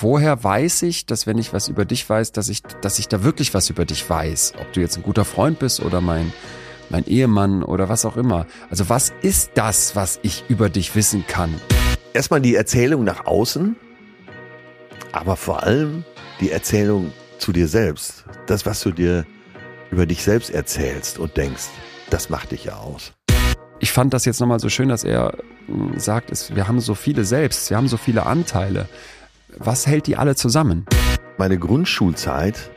woher weiß ich, dass wenn ich was über dich weiß, dass ich, dass ich da wirklich was über dich weiß? Ob du jetzt ein guter Freund bist oder mein, mein Ehemann oder was auch immer. Also was ist das, was ich über dich wissen kann? Erstmal die Erzählung nach außen, aber vor allem die Erzählung zu dir selbst. Das, was du dir über dich selbst erzählst und denkst, das macht dich ja aus. Ich fand das jetzt nochmal so schön, dass er hm, sagt, wir haben so viele selbst, wir haben so viele Anteile. Was hält die alle zusammen? Meine Grundschulzeit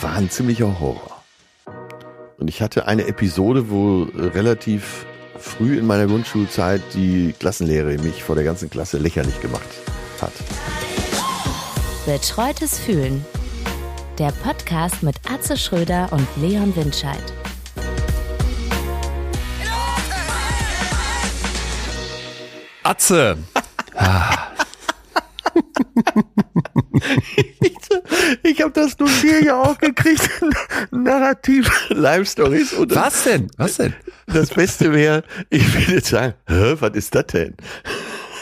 war ein ziemlicher Horror. Und ich hatte eine Episode, wo relativ früh in meiner Grundschulzeit die Klassenlehre mich vor der ganzen Klasse lächerlich gemacht hat. Betreutes Fühlen. Der Podcast mit Atze Schröder und Leon Windscheid. Atze! Ah. ich habe das nun hier ja auch gekriegt. Narrativ Live Stories. Was denn? Was denn? Das Beste wäre, ich würde sagen, Hä, was ist das denn?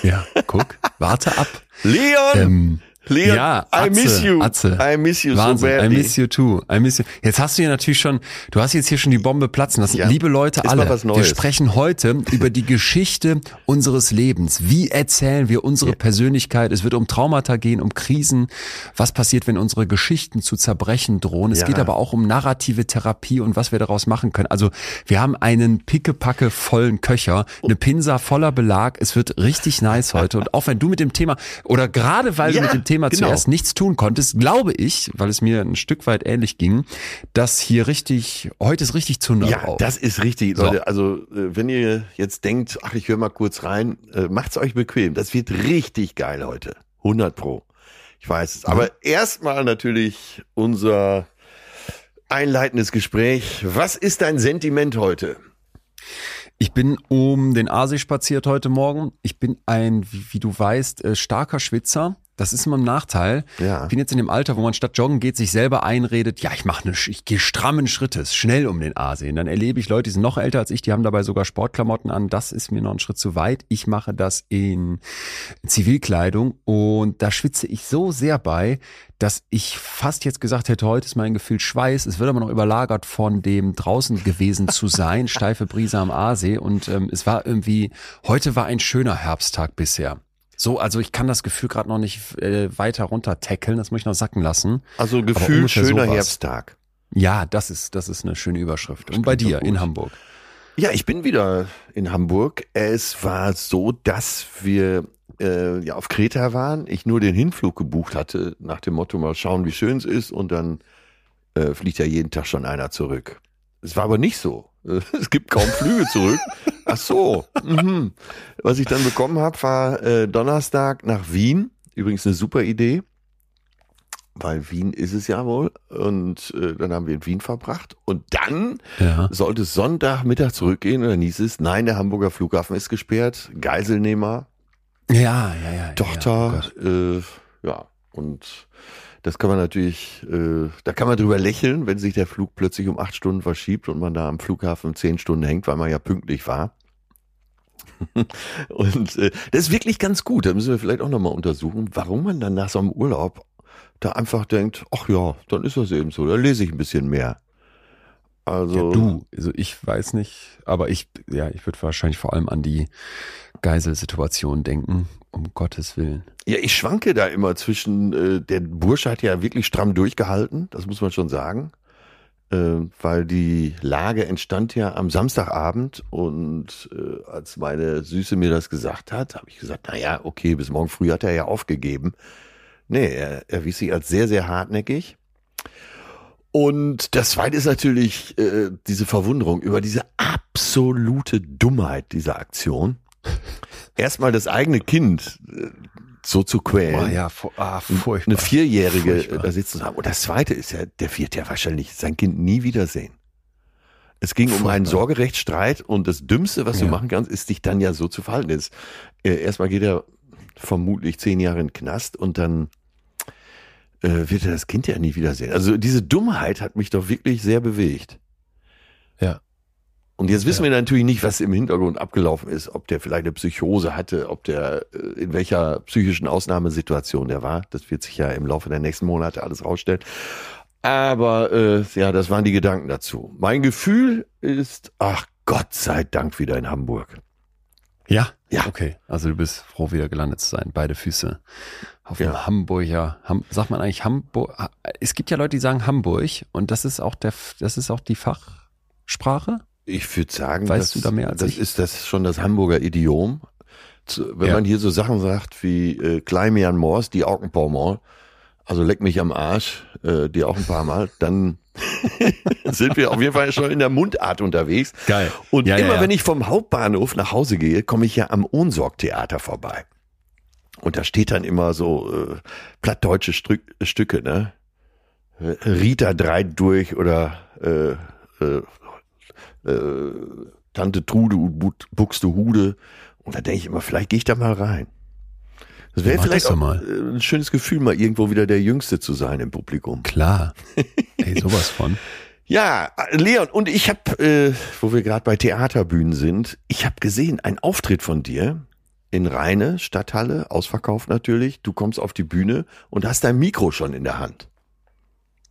Ja, guck, warte ab. Leon! Ähm, Leon, ja, Atze, I miss you. Atze. I miss you Wahnsinn. so badly. I miss you too. I miss you. Jetzt hast du hier natürlich schon, du hast jetzt hier schon die Bombe platzen lassen. Ja. Liebe Leute, Ist alle, wir sprechen heute über die Geschichte unseres Lebens. Wie erzählen wir unsere Ja. Persönlichkeit? Es wird um Traumata gehen, um Krisen. Was passiert, wenn unsere Geschichten zu zerbrechen drohen? Es Ja. geht aber auch um narrative Therapie und was wir daraus machen können. Also wir haben einen pickepacke vollen Köcher, eine Pinsa voller Belag. Es wird richtig nice heute. Und auch wenn du mit dem Thema, oder gerade weil du mit dem Thema genau. zuerst nichts tun konntest, glaube ich, weil es mir ein Stück weit ähnlich ging, dass hier richtig, heute ist richtig Zunder Ja, drauf. das ist richtig, So. Leute. Also, äh, wenn ihr jetzt denkt, ach, ich höre mal kurz rein, äh, macht's euch bequem. Das wird richtig geil heute. 100 pro. Ich weiß es. Aber erstmal natürlich unser einleitendes Gespräch. Was ist dein Sentiment heute? Ich bin um den Aasee spaziert heute Morgen. Ich bin ein, wie, wie du weißt, äh, starker Schwitzer. Das ist immer ein Nachteil. Ja. Ich bin jetzt in dem Alter, wo man statt joggen geht, sich selber einredet, ja, ich mache eine, ich gehe strammen Schrittes, schnell um den Aasee. Und dann erlebe ich Leute, die sind noch älter als ich, die haben dabei sogar Sportklamotten an. Das ist mir noch ein Schritt zu weit. Ich mache das in Zivilkleidung und da schwitze ich so sehr bei, dass ich fast jetzt gesagt hätte, heute ist mein Gefühl Schweiß. Es wird aber noch überlagert von dem draußen gewesen zu sein, steife Brise am Aasee. Und ähm, es war irgendwie, heute war ein schöner Herbsttag bisher. So, also ich kann das Gefühl gerade noch nicht äh, weiter runter tackeln, das muss ich noch sacken lassen. Also Gefühl schöner sowas. Herbsttag. Ja, das ist, das ist eine schöne Überschrift. Das Und bei dir in. Hamburg. Ja, ich bin wieder in Hamburg. Es war so, dass wir äh, ja auf Kreta waren. Ich nur den Hinflug gebucht hatte, nach dem Motto mal schauen, wie schön es ist und dann äh, fliegt ja jeden Tag schon einer zurück. Es war aber nicht so. Es gibt kaum Flüge zurück. Ach so. Mhm. Was ich dann bekommen habe, war äh, Donnerstag nach Wien. Übrigens eine super Idee. Weil Wien ist es ja wohl. Und äh, dann haben wir in Wien verbracht. Und dann Ja. sollte es Sonntagmittag zurückgehen und dann hieß es, nein, der Hamburger Flughafen ist gesperrt, Geiselnehmer, Ja, ja, ja. Tochter, Ja, oh äh, ja, und das kann man natürlich, äh, da kann man drüber lächeln, wenn sich der Flug plötzlich um acht Stunden verschiebt und man da am Flughafen zehn Stunden hängt, weil man ja pünktlich war. und äh, das ist wirklich ganz gut, da müssen wir vielleicht auch nochmal untersuchen, warum man dann nach so einem Urlaub da einfach denkt, ach ja, dann ist das eben so, da lese ich ein bisschen mehr. Also, ja, du, also ich weiß nicht, aber ich, ja, ich würde wahrscheinlich vor allem an die Geiselsituation denken, um Gottes Willen. Ja, ich schwanke da immer zwischen, äh, der Bursche hat ja wirklich stramm durchgehalten, das muss man schon sagen, weil die Lage entstand ja am Samstagabend und äh, als meine Süße mir das gesagt hat, habe ich gesagt, na ja, okay, bis morgen früh hat er ja aufgegeben. Nee, er erwies sich als sehr, sehr hartnäckig. Und das zweite ist natürlich äh, diese Verwunderung über diese absolute Dummheit dieser Aktion. Erstmal das eigene Kind äh, so zu quälen. Boah, ja, fu ah, furchtbar. Eine Vierjährige Furchtbar. da sitzen zu haben. Und das Zweite ist ja, der wird ja wahrscheinlich sein Kind nie wiedersehen. Es ging um einen Furchtbar. Sorgerechtsstreit und das Dümmste, was du Ja. machen kannst, ist dich dann ja so zu verhalten. Ist, äh, erstmal geht er vermutlich zehn Jahre in den Knast und dann äh, wird er das Kind ja nie wiedersehen. Also diese Dummheit hat mich doch wirklich sehr bewegt. Ja. Und jetzt wissen wir natürlich nicht, was im Hintergrund abgelaufen ist, ob der vielleicht eine Psychose hatte, ob der äh, in welcher psychischen Ausnahmesituation der war. Das wird sich ja im Laufe der nächsten Monate alles rausstellen. Aber äh, ja, das waren die Gedanken dazu. Mein Gefühl ist, ach Gott sei Dank wieder in Hamburg. Ja, ja. Okay, also du bist froh, wieder gelandet zu sein. Beide Füße auf dem ja. Hamburger. Ham, sagt man eigentlich Hamburg? Es gibt ja Leute, die sagen Hamburg und das ist auch der, das ist auch die Fachsprache. Ich würde sagen, weißt das, du da mehr als das ich? ist das schon das Hamburger Idiom. Wenn ja. man hier so Sachen sagt wie äh, Kleimian Mors, die Augenpaumont, also leck mich am Arsch, äh, die auch ein paar Mal, dann sind wir auf jeden Fall schon in der Mundart unterwegs. Geil. Und ja, immer ja, wenn ich vom Hauptbahnhof nach Hause gehe, komme ich ja am Ohnsorg-Theater vorbei. Und da steht dann immer so äh, plattdeutsche Stück, Stücke, ne? Rita dreit durch oder äh, äh, äh, Tante Trude und Buxtehude. Und da denke ich immer, vielleicht gehe ich da mal rein. Das wäre vielleicht auch mal. Äh, ein schönes Gefühl, mal irgendwo wieder der Jüngste zu sein im Publikum. Klar. Ey, sowas von. Ja, Leon, und ich habe, äh, wo wir gerade bei Theaterbühnen sind, ich habe gesehen, ein Auftritt von dir in Rheine, Stadthalle, ausverkauft natürlich. Du kommst auf die Bühne und hast dein Mikro schon in der Hand.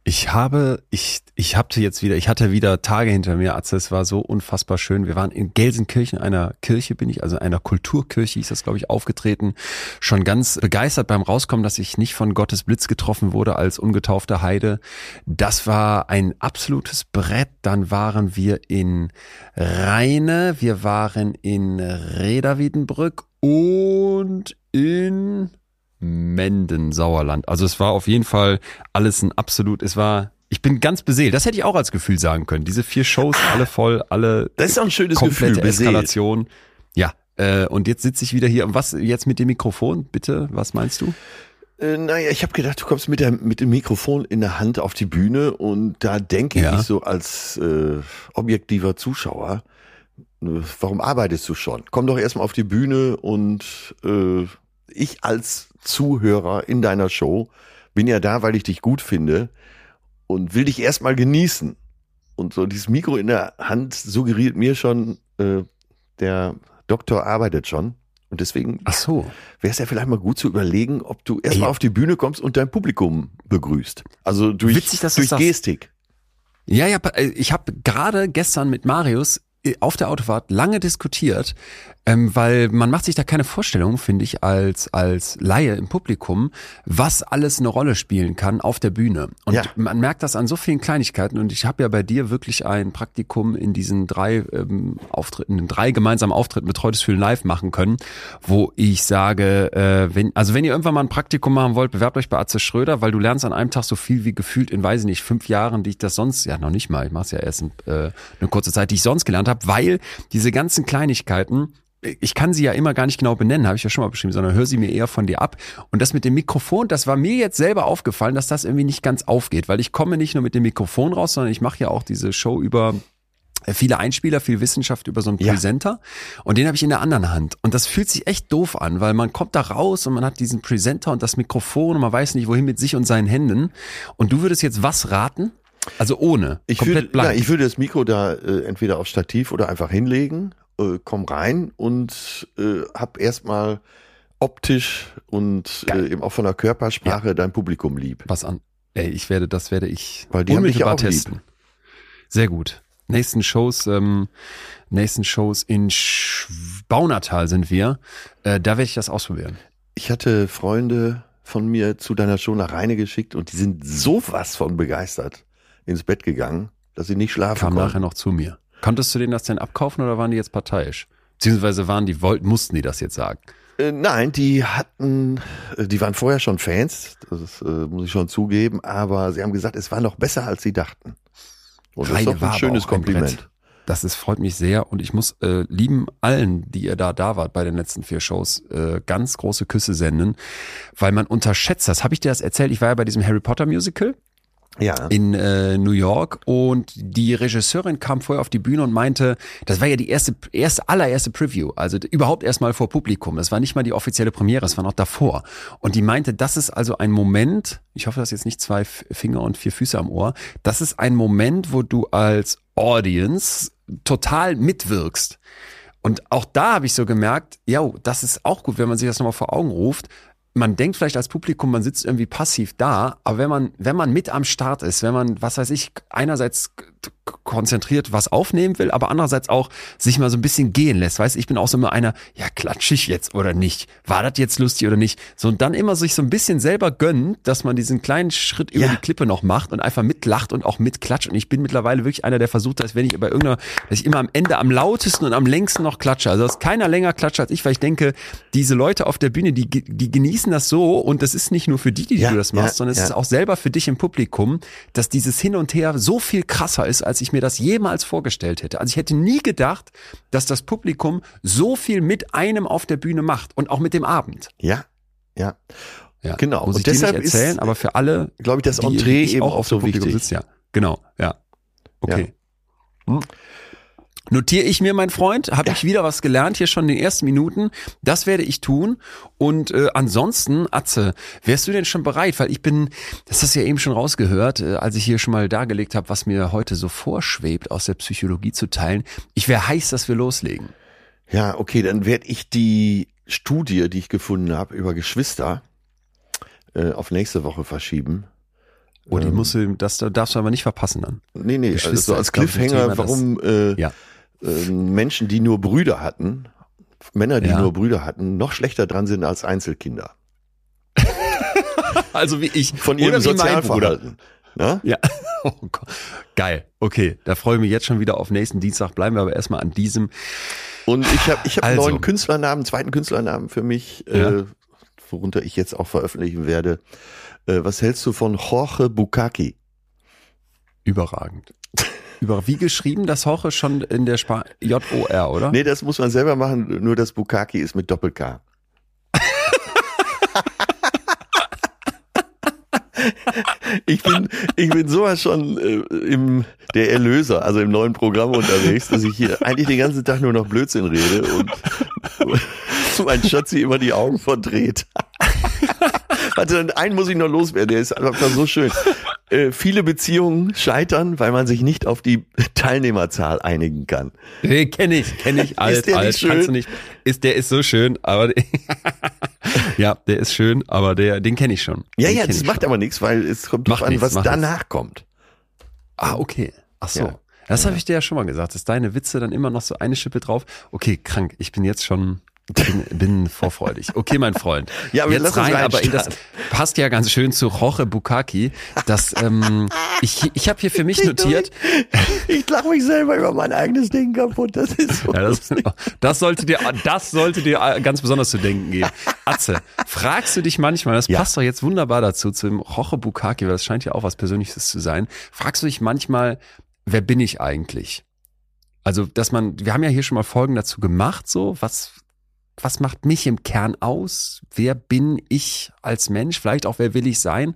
Ich habe, ich, ich hatte jetzt wieder, ich hatte wieder Tage hinter mir, Atze, es war so unfassbar schön. Wir waren in Gelsenkirchen, einer Kirche bin ich, also einer Kulturkirche hieß das, glaube ich, aufgetreten. Schon ganz begeistert beim Rauskommen, dass ich nicht von Gottes Blitz getroffen wurde als ungetaufter Heide. Das war ein absolutes Brett. Dann waren wir in Rheine, wir waren in Reda Wiedenbrück und in Menden, Sauerland. Also es war auf jeden Fall alles ein absolut, es war, ich bin ganz beseelt. Das hätte ich auch als Gefühl sagen können. Diese vier Shows, alle voll, alle. Das ist auch ein schönes komplette Gefühl, Eskalation. Ja, äh, und jetzt sitze ich wieder hier. Und was jetzt mit dem Mikrofon? Bitte, was meinst du? Äh, naja, ich habe gedacht, du kommst mit, der, mit dem Mikrofon in der Hand auf die Bühne und da denke ja. ich so als äh, objektiver Zuschauer, äh, warum arbeitest du schon? Komm doch erstmal auf die Bühne und äh, ich als Zuhörer in deiner Show bin ja da, weil ich dich gut finde und will dich erstmal genießen. Und so dieses Mikro in der Hand suggeriert mir schon, äh, der Doktor arbeitet schon. Und deswegen Ach so. wäre es ja vielleicht mal gut zu überlegen, ob du erstmal auf die Bühne kommst und dein Publikum begrüßt. Also durch, Witzig, durch Gestik. Ja, ja, äh, ich habe gerade gestern mit Marius äh, auf der Autofahrt lange diskutiert, ähm, weil man macht sich da keine Vorstellung, finde ich, als, als Laie im Publikum, was alles eine Rolle spielen kann auf der Bühne. Und ja. man merkt das an so vielen Kleinigkeiten. Und ich habe ja bei dir wirklich ein Praktikum in diesen drei ähm, Auftritten, in drei gemeinsamen Auftritten Betreutes Fühlen live machen können, wo ich sage, äh, wenn, also wenn ihr irgendwann mal ein Praktikum machen wollt, bewerbt euch bei Atze Schröder, weil du lernst an einem Tag so viel wie gefühlt in, weiß ich nicht, fünf Jahren, die ich das sonst, ja noch nicht mal, ich mache es ja erst in, äh, eine kurze Zeit, die ich sonst gelernt habe, weil diese ganzen Kleinigkeiten ich kann sie ja immer gar nicht genau benennen, habe ich ja schon mal beschrieben, sondern höre sie mir eher von dir ab. Und das mit dem Mikrofon, das war mir jetzt selber aufgefallen, dass das irgendwie nicht ganz aufgeht, weil ich komme nicht nur mit dem Mikrofon raus, sondern ich mache ja auch diese Show über äh, viele Einspieler, viel Wissenschaft über so einen ja. Presenter und den habe ich in der anderen Hand und das fühlt sich echt doof an, weil man kommt da raus und man hat diesen Presenter und das Mikrofon und man weiß nicht wohin mit sich und seinen Händen und du würdest jetzt was raten? Also ohne, ich komplett würde, blank. Ja, ich würde das Mikro da äh, entweder auf Stativ oder einfach hinlegen äh, komm rein und äh, hab erstmal optisch und äh, eben auch von der Körpersprache ja. dein Publikum lieb. Was an? Ey, ich werde, das werde ich Weil die unmittelbar testen. Lieb. Sehr gut. Nächsten Shows, ähm, nächsten Shows in Sch Baunatal sind wir. Äh, da werde ich das ausprobieren. Ich hatte Freunde von mir zu deiner Show nach Rheine geschickt und die sind sowas von begeistert ins Bett gegangen, dass sie nicht schlafen Kam konnten. nachher noch zu mir. Konntest du denen das denn abkaufen oder waren die jetzt parteiisch? Beziehungsweise waren die, wollten, mussten die das jetzt sagen? Äh, nein, die hatten, äh, die waren vorher schon Fans, das äh, muss ich schon zugeben, aber sie haben gesagt, es war noch besser, als sie dachten. Und das ist doch ein schönes Kompliment. Ein das ist, freut mich sehr und ich muss äh, lieben allen, die ihr da da wart bei den letzten vier Shows, äh, ganz große Küsse senden, weil man unterschätzt das. Habe ich dir das erzählt? Ich war ja bei diesem Harry Potter Musical Ja. in äh, New York und die Regisseurin kam vorher auf die Bühne und meinte, das war ja die erste, erste allererste Preview, also überhaupt erstmal vor Publikum. Das war nicht mal die offizielle Premiere, es war noch davor. Und die meinte, das ist also ein Moment, ich hoffe, das ist jetzt nicht zwei Finger und vier Füße am Ohr, das ist ein Moment, wo du als Audience total mitwirkst. Und auch da habe ich so gemerkt, ja, das ist auch gut, wenn man sich das nochmal vor Augen ruft. Man denkt vielleicht als Publikum, man sitzt irgendwie passiv da, aber wenn man, wenn man mit am Start ist, wenn man, was weiß ich, einerseits konzentriert was aufnehmen will, aber andererseits auch sich mal so ein bisschen gehen lässt. Weißt, ich bin auch so immer einer, ja, klatsch ich jetzt oder nicht? War das jetzt lustig oder nicht? So, und dann immer sich so ein bisschen selber gönnen, dass man diesen kleinen Schritt über Ja. die Klippe noch macht und einfach mitlacht und auch mitklatscht. Und ich bin mittlerweile wirklich einer, der versucht, dass wenn ich bei irgendeiner, dass ich immer am Ende am lautesten und am längsten noch klatsche. Also dass keiner länger klatscht als ich, weil ich denke, diese Leute auf der Bühne, die, die genießen das so und das ist nicht nur für die, die Ja, du das machst, ja, sondern es ist auch selber für dich im Publikum, dass dieses Hin und Her so viel krasser ist, als ich mir das jemals vorgestellt hätte. Also ich hätte nie gedacht, dass das Publikum so viel mit einem auf der Bühne macht und auch mit dem Abend. Ja, ja. Ja, Genau. Muss Und ich dir nicht deshalb ist- erzählen, aber für alle, Glaube ich, das Entree eben auch auf dem so Publikum wichtig. sitzt, ja. Genau, ja. Okay. Hm. Notiere ich mir, mein Freund, habe ich wieder was gelernt hier schon in den ersten Minuten. Das werde ich tun. Und äh, ansonsten, Atze, wärst du denn schon bereit? Weil ich bin, das hast du ja eben schon rausgehört, äh, als ich hier schon mal dargelegt habe, was mir heute so vorschwebt, aus der Psychologie zu teilen. Ich wäre heiß, dass wir loslegen. Ja, okay, dann werde ich die Studie, die ich gefunden habe über Geschwister, äh, auf nächste Woche verschieben. Oh, die Ähm, musst du, das darfst du aber nicht verpassen dann. Nee, nee, also so als Cliffhanger, warum äh, Ja. Äh, Menschen, die nur Brüder hatten, Männer, die Ja. nur Brüder hatten, noch schlechter dran sind als Einzelkinder. Also wie ich. Von ihrem. Sozialverhalten. Ja? Ja. Oh. Geil. Okay, da freue ich mich jetzt schon wieder auf nächsten Dienstag. Bleiben wir aber erstmal an diesem. Und ich habe ich hab Also. einen neuen Künstlernamen, zweiten Künstlernamen für mich, Ja. äh, worunter ich jetzt auch veröffentlichen werde. Äh, was hältst du von Jorge Bukaki? Überragend. Über wie geschrieben das Hoche schon in der Spa J-O-R, oder? Nee, das muss man selber machen, nur das Bukaki ist mit Doppel-K. Ich bin, ich bin sowas schon äh, im der Erlöser, also im neuen Programm unterwegs, dass ich hier eigentlich den ganzen Tag nur noch Blödsinn rede und mein Schatzi immer die Augen verdreht. Warte, dann einen muss ich noch loswerden, der ist einfach so schön. Äh, viele Beziehungen scheitern, weil man sich nicht auf die Teilnehmerzahl einigen kann. Nee, kenn ich, kenn ich. Alt, der nicht alt, schön? kannst du nicht. Ist, der ist so schön, aber ja, der ist schön, aber der, den kenne ich schon. Ja, den ja, das macht schon. aber nichts, weil es kommt drauf an, nichts, was danach kommt. Ah, okay. Ach so. Ja. Das habe ich dir ja schon mal gesagt, dass deine Witze dann immer noch so eine Schippe drauf. Okay, krank. Ich bin jetzt schon bin, bin vorfreudig. Okay, mein Freund. Ja, aber jetzt uns rein, aber in das passt ja ganz schön zu Jorge Bukaki. Das ähm, ich ich habe hier für mich notiert. Ich lache mich selber über mein eigenes Ding kaputt. Das ist so. Ja, das, das sollte dir, das sollte dir ganz besonders zu denken geben. Atze, fragst du dich manchmal, das Ja. passt doch jetzt wunderbar dazu, zu dem Roche Bukaki, weil das scheint ja auch was Persönliches zu sein. Fragst du dich manchmal, wer bin ich eigentlich? Also, dass man, wir haben ja hier schon mal Folgen dazu gemacht, so, was, was macht mich im Kern aus? Wer bin ich als Mensch? Vielleicht auch, wer will ich sein?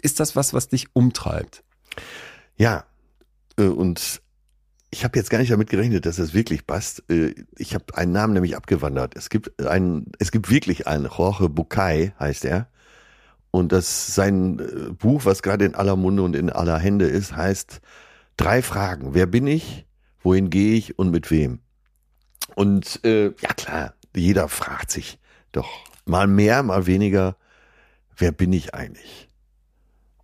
Ist das was, was dich umtreibt? Ja, äh, und ich habe jetzt gar nicht damit gerechnet, dass das wirklich passt. Äh, Ich habe einen Namen nämlich abgewandert. Es gibt einen, es gibt wirklich einen, Jorge Bucay heißt er. Und das sein äh, Buch, was gerade in aller Munde und in aller Hände ist, heißt Drei Fragen. Wer bin ich? Wohin gehe ich und mit wem? Und äh, ja klar, jeder fragt sich doch mal mehr, mal weniger, wer bin ich eigentlich?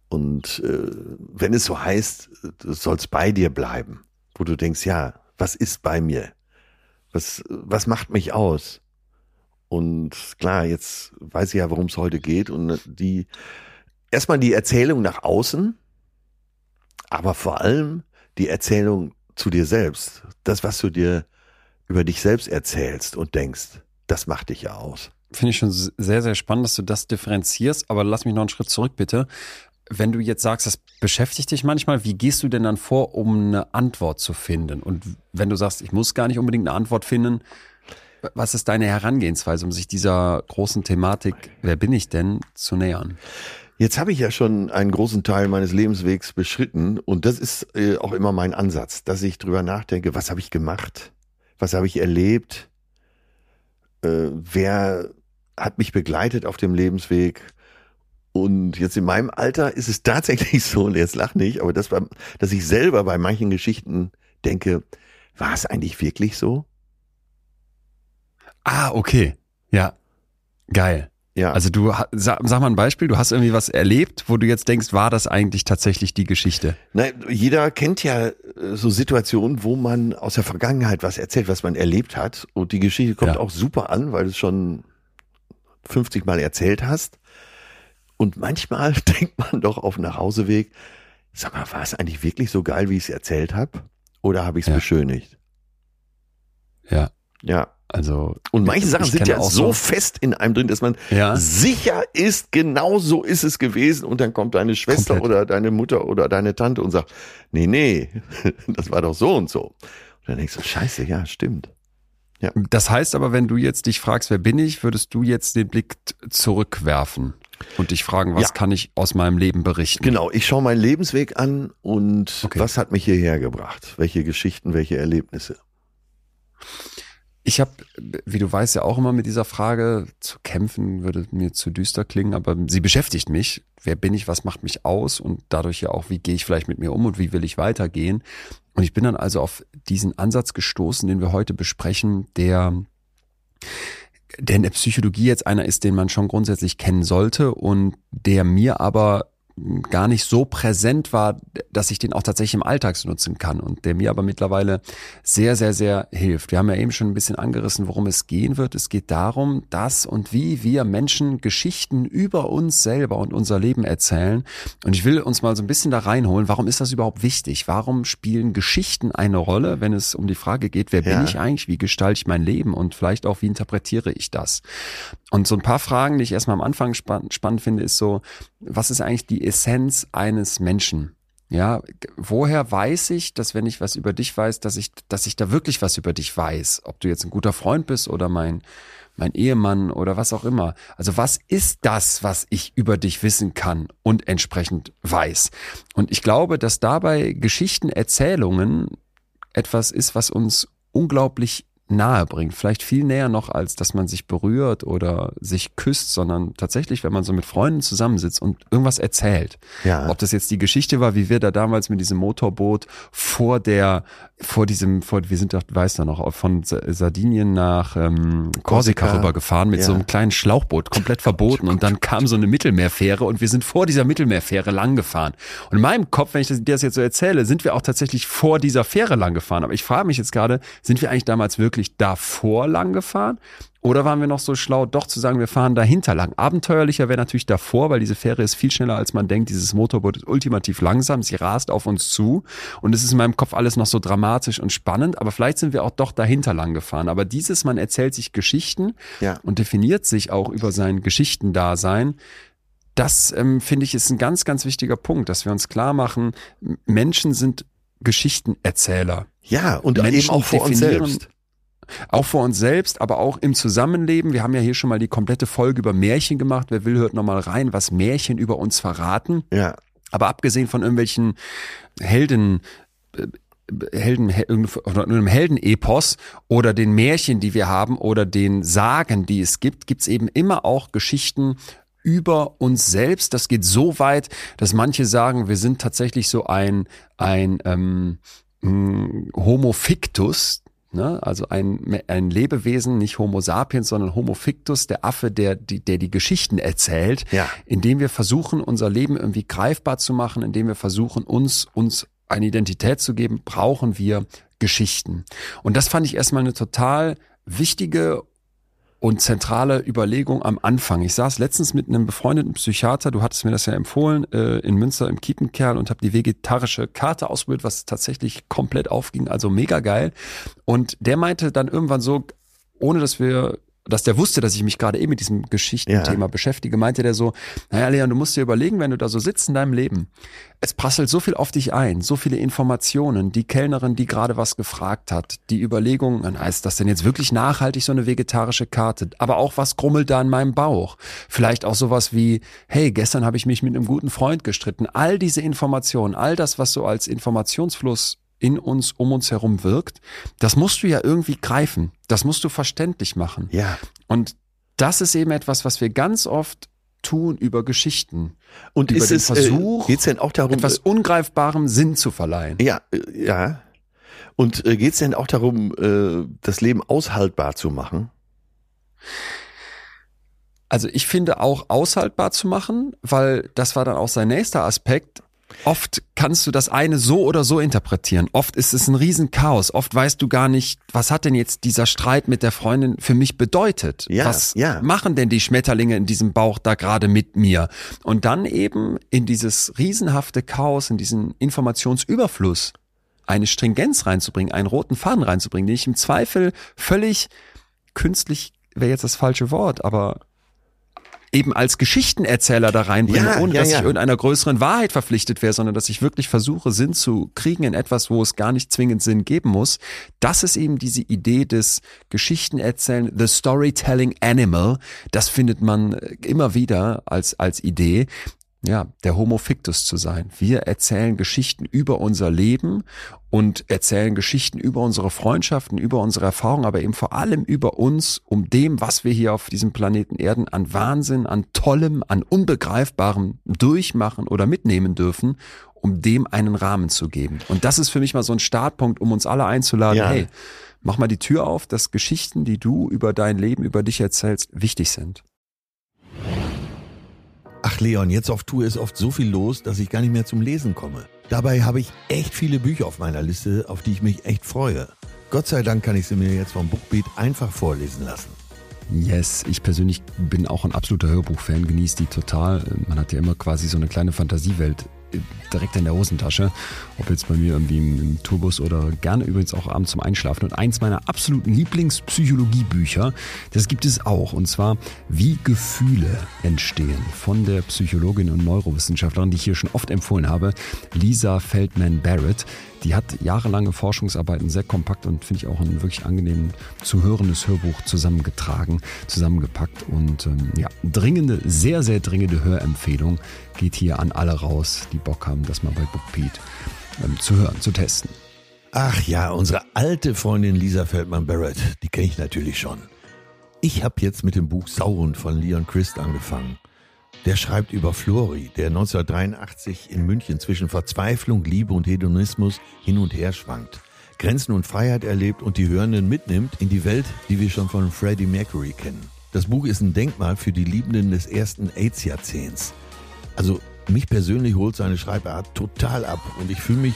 Und äh, wenn es so heißt, du sollst bei dir bleiben, wo du denkst, ja, was ist bei mir? Was, was macht mich aus? Und klar, jetzt weiß ich ja, worum es heute geht. Und die erstmal die Erzählung nach außen, aber vor allem die Erzählung zu dir selbst. Das, was du dir über dich selbst erzählst und denkst, das macht dich ja aus. Finde ich schon sehr, sehr spannend, dass du das differenzierst, aber lass mich noch einen Schritt zurück, bitte. Wenn du jetzt sagst, das beschäftigt dich manchmal, wie gehst du denn dann vor, um eine Antwort zu finden? Und wenn du sagst, ich muss gar nicht unbedingt eine Antwort finden, was ist deine Herangehensweise, um sich dieser großen Thematik, wer bin ich denn, zu nähern? Jetzt habe ich ja schon einen großen Teil meines Lebenswegs beschritten und das ist äh, auch immer mein Ansatz, dass ich drüber nachdenke, was habe ich gemacht, was habe ich erlebt, äh, wer hat mich begleitet auf dem Lebensweg. Und jetzt in meinem Alter ist es tatsächlich so, und jetzt lach nicht, aber das war, dass ich selber bei manchen Geschichten denke, war es eigentlich wirklich so? Ah, okay. Ja. Geil. Ja. Also du, sag, sag mal ein Beispiel, du hast irgendwie was erlebt, wo du jetzt denkst, war das eigentlich tatsächlich die Geschichte? Nein, jeder kennt ja äh, so Situationen, wo man aus der Vergangenheit was erzählt, was man erlebt hat. Und die Geschichte kommt Ja. auch super an, weil du es schon 50 Mal erzählt hast. Und manchmal denkt man doch auf dem Nachhauseweg, sag mal, war es eigentlich wirklich so geil, wie ich es erzählt habe? Oder habe ich es Ja. beschönigt? Ja. Ja. Also. Und manche Sachen sind ja auch so fest in einem drin, dass man Ja. sicher ist, genau so ist es gewesen. Und dann kommt deine Schwester Komplett. oder deine Mutter oder deine Tante und sagt, nee, nee, das war doch so und so. Und dann denkst du, scheiße, ja, stimmt. Das heißt aber, wenn du jetzt dich fragst, wer bin ich, würdest du jetzt den Blick zurückwerfen und dich fragen, was Ja. kann ich aus meinem Leben berichten? Genau, ich schaue meinen Lebensweg an und Okay. was hat mich hierher gebracht? Welche Geschichten, welche Erlebnisse? Ich habe, wie du weißt, ja auch immer mit dieser Frage zu kämpfen, würde mir zu düster klingen, aber sie beschäftigt mich. Wer bin ich, was macht mich aus und dadurch ja auch, wie gehe ich vielleicht mit mir um und wie will ich weitergehen? Und ich bin dann also auf diesen Ansatz gestoßen, den wir heute besprechen, der der in der Psychologie jetzt einer ist, den man schon grundsätzlich kennen sollte und der mir aber gar nicht so präsent war, dass ich den auch tatsächlich im Alltag nutzen kann und der mir aber mittlerweile sehr, sehr, sehr hilft. Wir haben ja eben schon ein bisschen angerissen, worum es gehen wird. Es geht darum, dass und wie wir Menschen Geschichten über uns selber und unser Leben erzählen. Und ich will uns mal so ein bisschen da reinholen. Warum ist das überhaupt wichtig? Warum spielen Geschichten eine Rolle, wenn es um die Frage geht, wer Ja. bin ich eigentlich? Wie gestalte ich mein Leben? Und vielleicht auch, wie interpretiere ich das? Und so ein paar Fragen, die ich erstmal am Anfang spann spannend finde, ist so, was ist eigentlich die Essenz eines Menschen? Ja, woher weiß ich, dass wenn ich was über dich weiß, dass ich, dass ich da wirklich was über dich weiß? Ob du jetzt ein guter Freund bist oder mein, mein Ehemann oder was auch immer. Also was ist das, was ich über dich wissen kann und entsprechend weiß? Und ich glaube, dass dabei Geschichten, Erzählungen etwas ist, was uns unglaublich nahe bringt. Vielleicht viel näher noch, als dass man sich berührt oder sich küsst, sondern tatsächlich, wenn man so mit Freunden zusammensitzt und irgendwas erzählt. Ja. Ob das jetzt die Geschichte war, wie wir da damals mit diesem Motorboot vor der, vor diesem, vor, wir sind doch, du weißt ja noch, von Sa- Sardinien nach ähm, Korsika Korsika. rübergefahren mit Ja. so einem kleinen Schlauchboot, komplett verboten. Und dann kam so eine Mittelmeerfähre und wir sind vor dieser Mittelmeerfähre lang gefahren. Und in meinem Kopf, wenn ich das, dir das jetzt so erzähle, sind wir auch tatsächlich vor dieser Fähre lang gefahren. Aber ich frage mich jetzt gerade, sind wir eigentlich damals wirklich davor lang gefahren? Oder waren wir noch so schlau, doch zu sagen, wir fahren dahinter lang? Abenteuerlicher wäre natürlich davor, weil diese Fähre ist viel schneller, als man denkt. Dieses Motorboot ist ultimativ langsam, sie rast auf uns zu und es ist in meinem Kopf alles noch so dramatisch und spannend. Aber vielleicht sind wir auch doch dahinter lang gefahren. Aber dieses, man erzählt sich Geschichten Ja. und definiert sich auch über sein Geschichtendasein. Das ähm, finde ich ist ein ganz, ganz wichtiger Punkt, dass wir uns klar machen, Menschen sind Geschichtenerzähler. Ja, und Menschen eben auch vor uns selbst. Auch vor uns selbst, aber auch im Zusammenleben. Wir haben ja hier schon mal die komplette Folge über Märchen gemacht. Wer will, hört nochmal rein, was Märchen über uns verraten. Ja. Aber abgesehen von irgendwelchen Helden, äh, Helden, Hel- oder einem Heldenepos oder den Märchen, die wir haben oder den Sagen, die es gibt, gibt's eben immer auch Geschichten über uns selbst. Das geht so weit, dass manche sagen, wir sind tatsächlich so ein, ein ähm, mh, Homo fictus, ne? also ein, ein Lebewesen, nicht Homo sapiens, sondern Homo fictus, der Affe, der die, der die Geschichten erzählt, Ja. indem wir versuchen, unser Leben irgendwie greifbar zu machen, indem wir versuchen, uns, uns eine Identität zu geben, brauchen wir Geschichten. Und das fand ich erstmal eine total wichtige und zentrale Überlegung am Anfang. Ich saß letztens mit einem befreundeten Psychiater, du hattest mir das ja empfohlen, äh, in Münster im Kiepenkerl und habe die vegetarische Karte ausprobiert, was tatsächlich komplett aufging, also mega geil. Und der meinte dann irgendwann so, ohne dass wir dass der wusste, dass ich mich gerade eh mit diesem Geschichtenthema ja. beschäftige, meinte der so, naja, Leon, du musst dir überlegen, wenn du da so sitzt in deinem Leben, es prasselt so viel auf dich ein, so viele Informationen, die Kellnerin, die gerade was gefragt hat, die Überlegung, na, ist das denn jetzt wirklich nachhaltig so eine vegetarische Karte? Aber auch was grummelt da in meinem Bauch? Vielleicht auch sowas wie, hey, gestern habe ich mich mit einem guten Freund gestritten. All diese Informationen, all das, was so als Informationsfluss in uns, um uns herum wirkt, das musst du ja irgendwie greifen. Das musst du verständlich machen. Ja. Und das ist eben etwas, was wir ganz oft tun über Geschichten. Und über ist den es, äh, Versuch, geht's denn auch darum, etwas ungreifbarem Sinn zu verleihen. Ja, äh, ja. Und äh, geht's denn auch darum, äh, das Leben aushaltbar zu machen? Also ich finde auch aushaltbar zu machen, weil das war dann auch sein nächster Aspekt. Oft kannst du das eine so oder so interpretieren. Oft ist es ein Riesenchaos. Oft weißt du gar nicht, was hat denn jetzt dieser Streit mit der Freundin für mich bedeutet? Ja, was ja. machen denn die Schmetterlinge in diesem Bauch da gerade mit mir? Und dann eben in dieses riesenhafte Chaos, in diesen Informationsüberfluss eine Stringenz reinzubringen, einen roten Faden reinzubringen, den ich im Zweifel völlig künstlich wäre jetzt das falsche Wort, aber eben als Geschichtenerzähler da reinbringe, Ja, ohne ja, dass ja. ich irgendeiner größeren Wahrheit verpflichtet wäre, sondern dass ich wirklich versuche, Sinn zu kriegen in etwas, wo es gar nicht zwingend Sinn geben muss. Das ist eben diese Idee des Geschichtenerzählen, the storytelling animal. Das findet man äh, immer wieder als, als Idee. Ja, der Homo fictus zu sein. Wir erzählen Geschichten über unser Leben und erzählen Geschichten über unsere Freundschaften, über unsere Erfahrungen, aber eben vor allem über uns, um dem, was wir hier auf diesem Planeten Erden an Wahnsinn, an Tollem, an Unbegreifbarem durchmachen oder mitnehmen dürfen, um dem einen Rahmen zu geben. Und das ist für mich mal so ein Startpunkt, um uns alle einzuladen, Ja. hey, mach mal die Tür auf, dass Geschichten, die du über dein Leben, über dich erzählst, wichtig sind. Ach Leon, jetzt auf Tour ist oft so viel los, dass ich gar nicht mehr zum Lesen komme. Dabei habe ich echt viele Bücher auf meiner Liste, auf die ich mich echt freue. Gott sei Dank kann ich sie mir jetzt vom Bookbeat einfach vorlesen lassen. Yes, ich persönlich bin auch ein absoluter Hörbuchfan, genieße die total. Man hat ja immer quasi so eine kleine Fantasiewelt direkt in der Hosentasche. Ob jetzt bei mir irgendwie im, im Tourbus oder gerne übrigens auch abends zum Einschlafen. Und eins meiner absoluten Lieblingspsychologiebücher, das gibt es auch. Und zwar Wie Gefühle entstehen von der Psychologin und Neurowissenschaftlerin, die ich hier schon oft empfohlen habe, Lisa Feldman-Barrett. Die hat jahrelange Forschungsarbeiten sehr kompakt und finde ich auch ein wirklich angenehm zu hörendes Hörbuch zusammengetragen, zusammengepackt und ähm, ja, dringende, sehr, sehr dringende Hörempfehlung geht hier an alle raus, die Bock haben, das mal bei BookBeat ähm, zu hören, zu testen. Ach ja, unsere alte Freundin Lisa Feldman-Barrett, die kenne ich natürlich schon. Ich habe jetzt mit dem Buch Sauron von Leon Christ angefangen. Der schreibt über Flori, der 1983 in München zwischen Verzweiflung, Liebe und Hedonismus hin und her schwankt. Grenzen und Freiheit erlebt und die Hörenden mitnimmt in die Welt, die wir schon von Freddie Mercury kennen. Das Buch ist ein Denkmal für die Liebenden des ersten AIDS-Jahrzehnts. Also mich persönlich holt seine Schreibart total ab und ich fühle mich,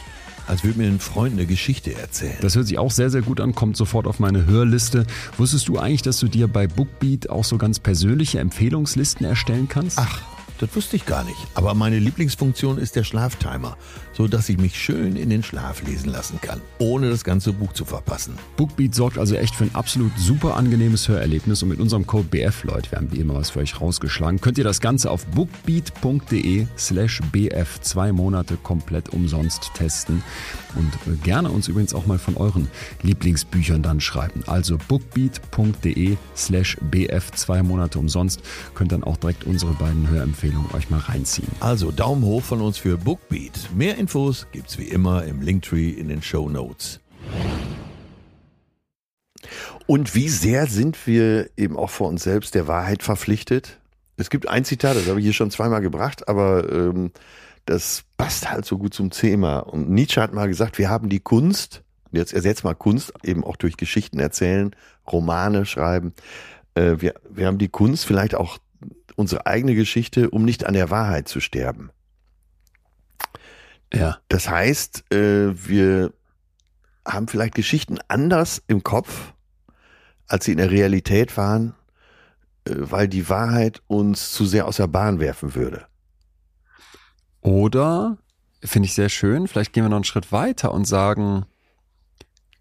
als würde mir ein Freund eine Geschichte erzählen. Das hört sich auch sehr, sehr gut an, kommt sofort auf meine Hörliste. Wusstest du eigentlich, dass du dir bei BookBeat auch so ganz persönliche Empfehlungslisten erstellen kannst? Ach, das wusste ich gar nicht. Aber meine Lieblingsfunktion ist der Schlaftimer, so dass ich mich schön in den Schlaf lesen lassen kann, ohne das ganze Buch zu verpassen. BookBeat sorgt also echt für ein absolut super angenehmes Hörerlebnis und mit unserem Code BF, Leute, wir haben wie immer was für euch rausgeschlagen, könnt ihr das Ganze auf bookbeat.de slash BF zwei Monate komplett umsonst testen und gerne uns übrigens auch mal von euren Lieblingsbüchern dann schreiben. Also bookbeat.de slash BF zwei Monate umsonst, könnt dann auch direkt unsere beiden Hörempfehlungen euch mal reinziehen. Also Daumen hoch von uns für Bookbeat. Mehr Infos gibt's wie immer im Linktree in den Show Notes. Und wie sehr sind wir eben auch vor uns selbst der Wahrheit verpflichtet? Es gibt ein Zitat, das habe ich hier schon zweimal gebracht, aber ähm, das passt halt so gut zum Thema. Und Nietzsche hat mal gesagt, wir haben die Kunst, jetzt ersetzt mal Kunst, eben auch durch Geschichten erzählen, Romane schreiben. Äh, wir, wir haben die Kunst, vielleicht auch unsere eigene Geschichte, um nicht an der Wahrheit zu sterben. Ja. Das heißt, äh, wir haben vielleicht Geschichten anders im Kopf, als sie in der Realität waren, äh, weil die Wahrheit uns zu sehr aus der Bahn werfen würde. Oder, finde ich sehr schön, vielleicht gehen wir noch einen Schritt weiter und sagen,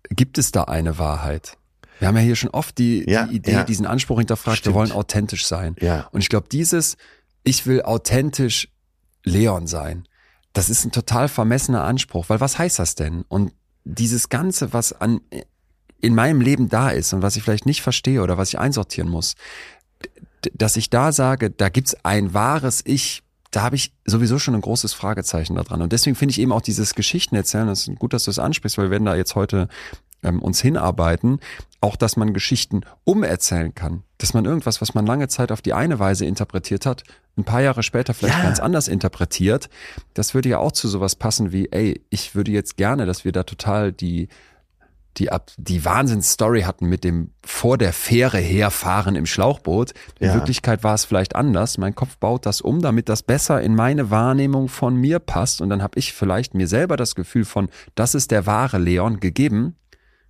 gibt es da eine Wahrheit? Wir haben ja hier schon oft die, Ja, die Idee, ja. diesen Anspruch hinterfragt, Stimmt. wir wollen authentisch sein. Ja. Und ich glaube, dieses, ich will authentisch Leon sein, das ist ein total vermessener Anspruch, weil was heißt das denn? Und dieses Ganze, was an, in meinem Leben da ist und was ich vielleicht nicht verstehe oder was ich einsortieren muss, dass ich da sage, da gibt's ein wahres Ich, da habe ich sowieso schon ein großes Fragezeichen da dran. Und deswegen finde ich eben auch dieses Geschichten erzählen, das ist gut, dass du es ansprichst, weil wir werden da jetzt heute ähm, uns hinarbeiten, auch dass man Geschichten umerzählen kann. Dass man irgendwas, was man lange Zeit auf die eine Weise interpretiert hat, ein paar Jahre später vielleicht Ja. ganz anders interpretiert. Das würde ja auch zu sowas passen wie, ey, ich würde jetzt gerne, dass wir da total die die ab die Wahnsinnsstory hatten mit dem vor der Fähre herfahren im Schlauchboot. In Ja. Wirklichkeit war es vielleicht anders. Mein Kopf baut das um, damit das besser in meine Wahrnehmung von mir passt. Und dann habe ich vielleicht mir selber das Gefühl von, das ist der wahre Leon gegeben.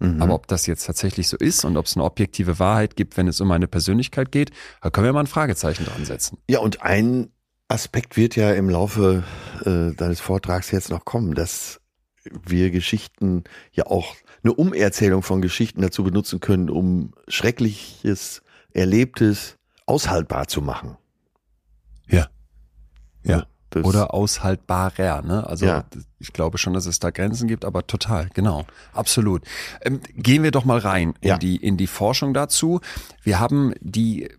Mhm. Aber ob das jetzt tatsächlich so ist und ob es eine objektive Wahrheit gibt, wenn es um meine Persönlichkeit geht, da können wir mal ein Fragezeichen dran setzen. Ja, und ein Aspekt wird ja im Laufe äh, deines Vortrags jetzt noch kommen, dass wir Geschichten ja auch eine Umerzählung von Geschichten dazu benutzen können, um Schreckliches, Erlebtes aushaltbar zu machen. Ja. Ja. Das, Oder aushaltbarer, ne? Also Ja. ich glaube schon, dass es da Grenzen gibt, aber total, genau, absolut. Ähm, gehen wir doch mal rein in Ja. die in die Forschung dazu. Wir haben die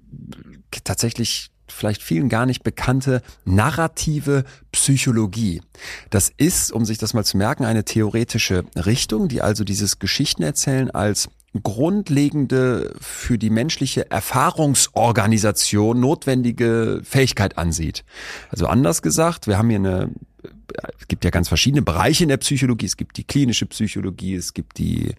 tatsächlich vielleicht vielen gar nicht bekannte narrative Psychologie. Das ist, um sich das mal zu merken, eine theoretische Richtung, die also dieses Geschichtenerzählen als grundlegende für die menschliche Erfahrungsorganisation notwendige Fähigkeit ansieht. Also anders gesagt, wir haben hier eine es gibt ja ganz verschiedene Bereiche in der Psychologie. Es gibt die klinische Psychologie, es gibt die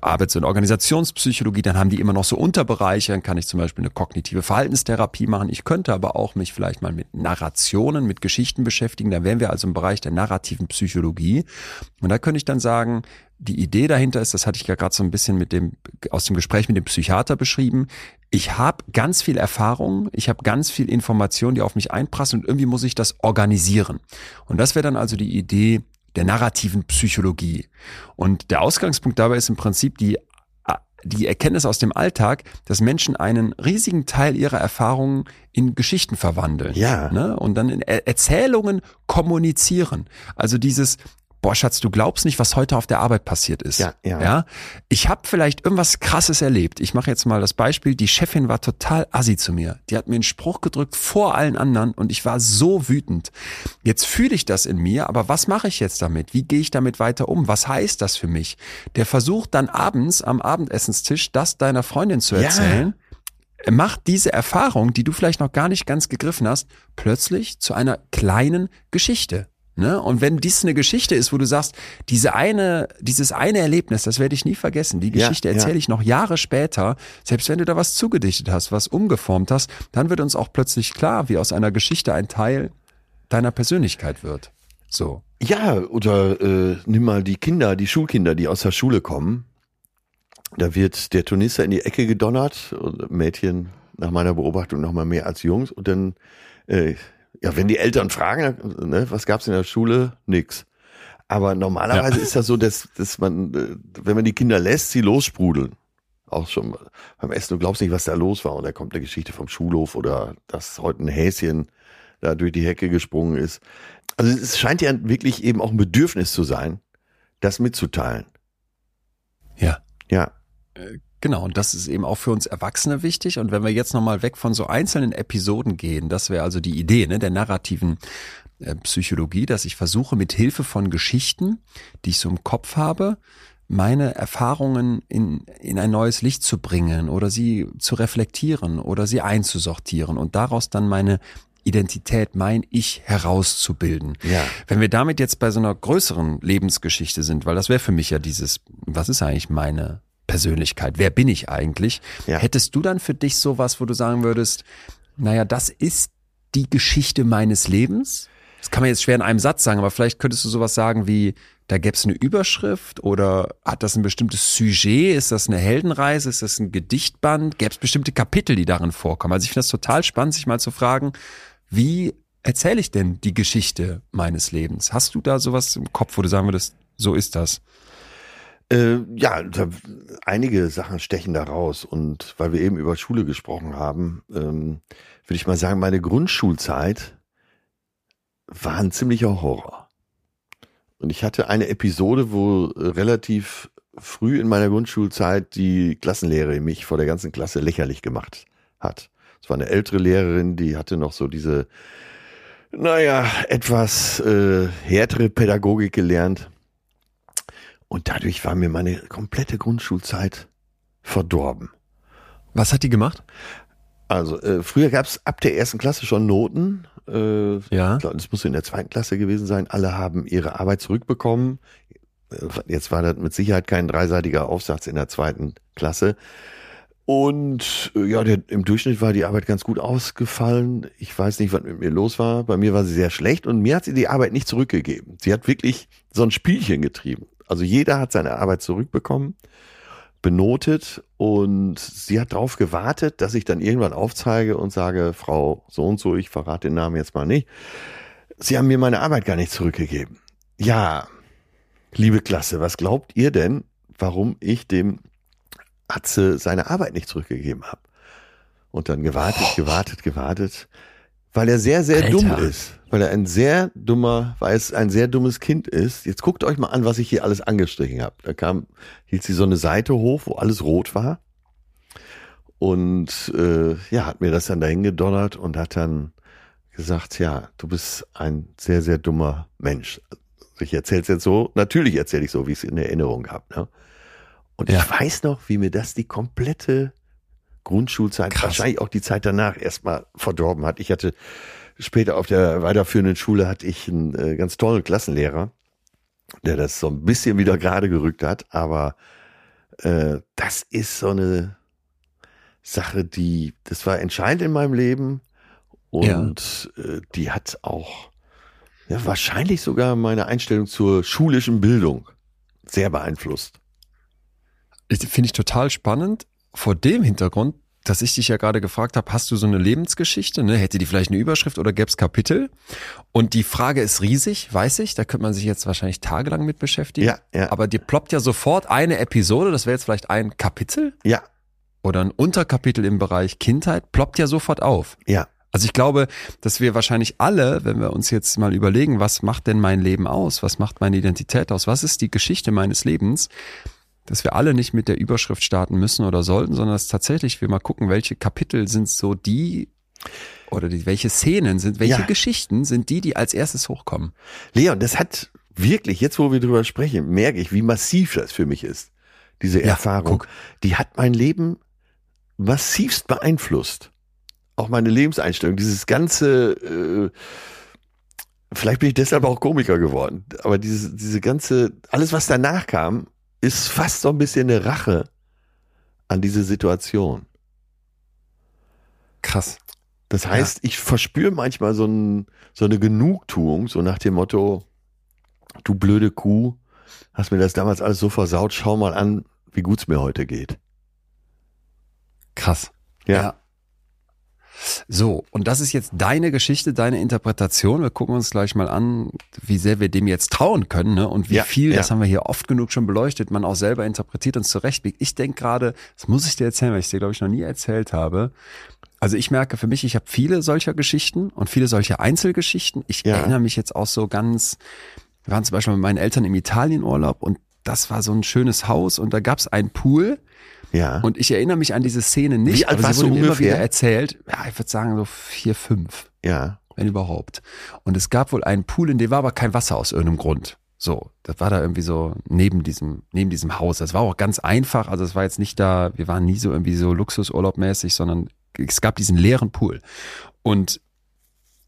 Arbeits- und Organisationspsychologie, dann haben die immer noch so Unterbereiche, dann kann ich zum Beispiel eine kognitive Verhaltenstherapie machen. Ich könnte aber auch mich vielleicht mal mit Narrationen, mit Geschichten beschäftigen. Da wären wir also im Bereich der narrativen Psychologie. Und da könnte ich dann sagen, die Idee dahinter ist, das hatte ich ja gerade so ein bisschen mit dem aus dem Gespräch mit dem Psychiater beschrieben. Ich habe ganz viel Erfahrung, ich habe ganz viel Information, die auf mich einprasseln und irgendwie muss ich das organisieren. Und das wäre dann also die Idee der narrativen Psychologie. Und der Ausgangspunkt dabei ist im Prinzip die die Erkenntnis aus dem Alltag, dass Menschen einen riesigen Teil ihrer Erfahrungen in Geschichten verwandeln. Ja. Ne? Und dann in Er Erzählungen kommunizieren. Also dieses, boah Schatz, du glaubst nicht, was heute auf der Arbeit passiert ist. Ja, ja. ja? Ich habe vielleicht irgendwas Krasses erlebt. Ich mache jetzt mal das Beispiel, die Chefin war total assi zu mir. Die hat mir einen Spruch gedrückt vor allen anderen und ich war so wütend. Jetzt fühle ich das in mir, aber was mache ich jetzt damit? Wie gehe ich damit weiter um? Was heißt das für mich? Der versucht dann abends am Abendessenstisch das deiner Freundin zu Ja. erzählen macht diese Erfahrung, die du vielleicht noch gar nicht ganz gegriffen hast, plötzlich zu einer kleinen Geschichte. Ne? Und wenn dies eine Geschichte ist, wo du sagst, diese eine, dieses eine Erlebnis, das werde ich nie vergessen. Die Ja, Geschichte ja. erzähle ich noch Jahre später, selbst wenn du da was zugedichtet hast, was umgeformt hast, dann wird uns auch plötzlich klar, wie aus einer Geschichte ein Teil deiner Persönlichkeit wird. So. Ja, oder äh, nimm mal die Kinder, die Schulkinder, die aus der Schule kommen. Da wird der Turnister in die Ecke gedonnert und Mädchen nach meiner Beobachtung noch mal mehr als Jungs. Und dann, äh, ja, wenn die Eltern fragen, ne, was gab's in der Schule? Nix. Aber normalerweise ist das so, dass, dass man, äh, wenn man die Kinder lässt, sie lossprudeln. Auch schon beim Essen, du glaubst nicht, was da los war. Und da kommt eine Geschichte vom Schulhof oder dass heute ein Häschen da durch die Hecke gesprungen ist. Also es scheint ja wirklich eben auch ein Bedürfnis zu sein, das mitzuteilen. Ja. Ja. Genau, und das ist eben auch für uns Erwachsene wichtig. Und wenn wir jetzt nochmal weg von so einzelnen Episoden gehen, das wäre also die Idee ne, der narrativen äh, Psychologie, dass ich versuche mit Hilfe von Geschichten, die ich so im Kopf habe, meine Erfahrungen in, in ein neues Licht zu bringen oder sie zu reflektieren oder sie einzusortieren und daraus dann meine Identität, mein Ich herauszubilden. Ja. Wenn wir damit jetzt bei so einer größeren Lebensgeschichte sind, weil das wäre für mich ja dieses, was ist eigentlich meine Persönlichkeit? Wer bin ich eigentlich? Ja. Hättest du dann für dich sowas, wo du sagen würdest, naja, das ist die Geschichte meines Lebens? Das kann man jetzt schwer in einem Satz sagen, aber vielleicht könntest du sowas sagen wie, da gäbe es eine Überschrift oder hat das ein bestimmtes Sujet? Ist das eine Heldenreise? Ist das ein Gedichtband? Gäbe es bestimmte Kapitel, die darin vorkommen? Also ich finde das total spannend, sich mal zu fragen, wie erzähle ich denn die Geschichte meines Lebens? Hast du da sowas im Kopf, wo du sagen würdest, so ist das? Äh, ja, da, einige Sachen stechen da raus. Und weil wir eben über Schule gesprochen haben, ähm, würde ich mal sagen, meine Grundschulzeit war ein ziemlicher Horror. Und ich hatte eine Episode, wo relativ früh in meiner Grundschulzeit die Klassenlehrerin mich vor der ganzen Klasse lächerlich gemacht hat. Es war eine ältere Lehrerin, die hatte noch so diese, naja, etwas äh, härtere Pädagogik gelernt. Und dadurch war mir meine komplette Grundschulzeit verdorben. Was hat die gemacht? Also äh, früher gab es ab der ersten Klasse schon Noten. Äh, Ja. glaub, Das muss in der zweiten Klasse gewesen sein. Alle haben ihre Arbeit zurückbekommen. Äh, Jetzt war das mit Sicherheit kein dreiseitiger Aufsatz in der zweiten Klasse. Und äh, ja, der, im Durchschnitt war die Arbeit ganz gut ausgefallen. Ich weiß nicht, was mit mir los war. Bei mir war sie sehr schlecht und mir hat sie die Arbeit nicht zurückgegeben. Sie hat wirklich so ein Spielchen getrieben. Also jeder hat seine Arbeit zurückbekommen, benotet und sie hat darauf gewartet, dass ich dann irgendwann aufzeige und sage, Frau so und so, ich verrate den Namen jetzt mal nicht. Sie haben mir meine Arbeit gar nicht zurückgegeben. Ja, liebe Klasse, was glaubt ihr denn, warum ich dem Atze seine Arbeit nicht zurückgegeben habe? Und dann gewartet, gewartet, gewartet, weil er sehr, sehr Alter. dumm ist. Weil er ein sehr dummer, weil es ein sehr dummes Kind ist. Jetzt guckt euch mal an, was ich hier alles angestrichen habe. Da kam, hielt sie so eine Seite hoch, wo alles rot war. Und äh, ja, hat mir das dann dahin gedonnert und hat dann gesagt, ja, du bist ein sehr, sehr dummer Mensch. Ich erzähle es jetzt so, natürlich erzähle ich so, wie ich es in Erinnerung habe. Ne? Und Ja. ich weiß noch, wie mir das die komplette Grundschulzeit, Krass. wahrscheinlich auch die Zeit danach erstmal verdorben hat. Ich hatte später auf der weiterführenden Schule hatte ich einen äh, ganz tollen Klassenlehrer, der das so ein bisschen wieder gerade gerückt hat, aber äh, das ist so eine Sache, die, das war entscheidend in meinem Leben und äh, die hat auch ja, wahrscheinlich sogar meine Einstellung zur schulischen Bildung sehr beeinflusst. Finde ich total spannend. Vor dem Hintergrund, dass ich dich ja gerade gefragt habe, hast du so eine Lebensgeschichte? Ne? Hätte die vielleicht eine Überschrift oder gäbe es Kapitel? Und die Frage ist riesig, weiß ich. Da könnte man sich jetzt wahrscheinlich tagelang mit beschäftigen. Ja, ja, Aber dir ploppt ja sofort eine Episode, das wäre jetzt vielleicht ein Kapitel ja, oder ein Unterkapitel im Bereich Kindheit, ploppt ja sofort auf. ja, Also ich glaube, dass wir wahrscheinlich alle, wenn wir uns jetzt mal überlegen, was macht denn mein Leben aus? Was macht meine Identität aus? Was ist die Geschichte meines Lebens? Dass wir alle nicht mit der Überschrift starten müssen oder sollten, sondern dass tatsächlich wir mal gucken, welche Kapitel sind so die oder die, welche Szenen sind, welche Ja. Geschichten sind die, die als erstes hochkommen. Leon, das hat wirklich, jetzt wo wir drüber sprechen, merke ich, wie massiv das für mich ist. Diese Ja, Erfahrung. guck. Die hat mein Leben massivst beeinflusst. Auch meine Lebenseinstellung, dieses ganze, äh, vielleicht bin ich deshalb auch Komiker geworden, aber diese, diese ganze, alles was danach kam, ist fast so ein bisschen eine Rache an diese Situation. Krass. Das heißt, ich verspüre manchmal so, ein, so eine Genugtuung, so nach dem Motto, du blöde Kuh, hast mir das damals alles so versaut, schau mal an, wie gut's mir heute geht. Krass. Ja. So, und das ist jetzt deine Geschichte, deine Interpretation. Wir gucken uns gleich mal an, wie sehr wir dem jetzt trauen können ne? und wie Ja, viel, ja. das haben wir hier oft genug schon beleuchtet, man auch selber interpretiert und zurechtbiegt. Ich denke gerade, das muss ich dir erzählen, weil ich es dir, glaube ich, noch nie erzählt habe. Also ich merke für mich, ich habe viele solcher Geschichten und viele solcher Einzelgeschichten. Ich Ja. erinnere mich jetzt auch so ganz, wir waren zum Beispiel mit meinen Eltern im Italienurlaub und das war so ein schönes Haus und da gab es einen Pool Ja. und ich erinnere mich an diese Szene nicht, Wie alt aber sie wurde mir immer wieder erzählt. Ja, ich würde sagen so vier, fünf, ja. wenn überhaupt. Und es gab wohl einen Pool, in dem war aber kein Wasser aus irgendeinem Grund. So, das war da irgendwie so neben diesem, neben diesem Haus. Das war auch ganz einfach. Also es war jetzt nicht da, wir waren nie so irgendwie so Luxusurlaubmäßig, sondern es gab diesen leeren Pool. Und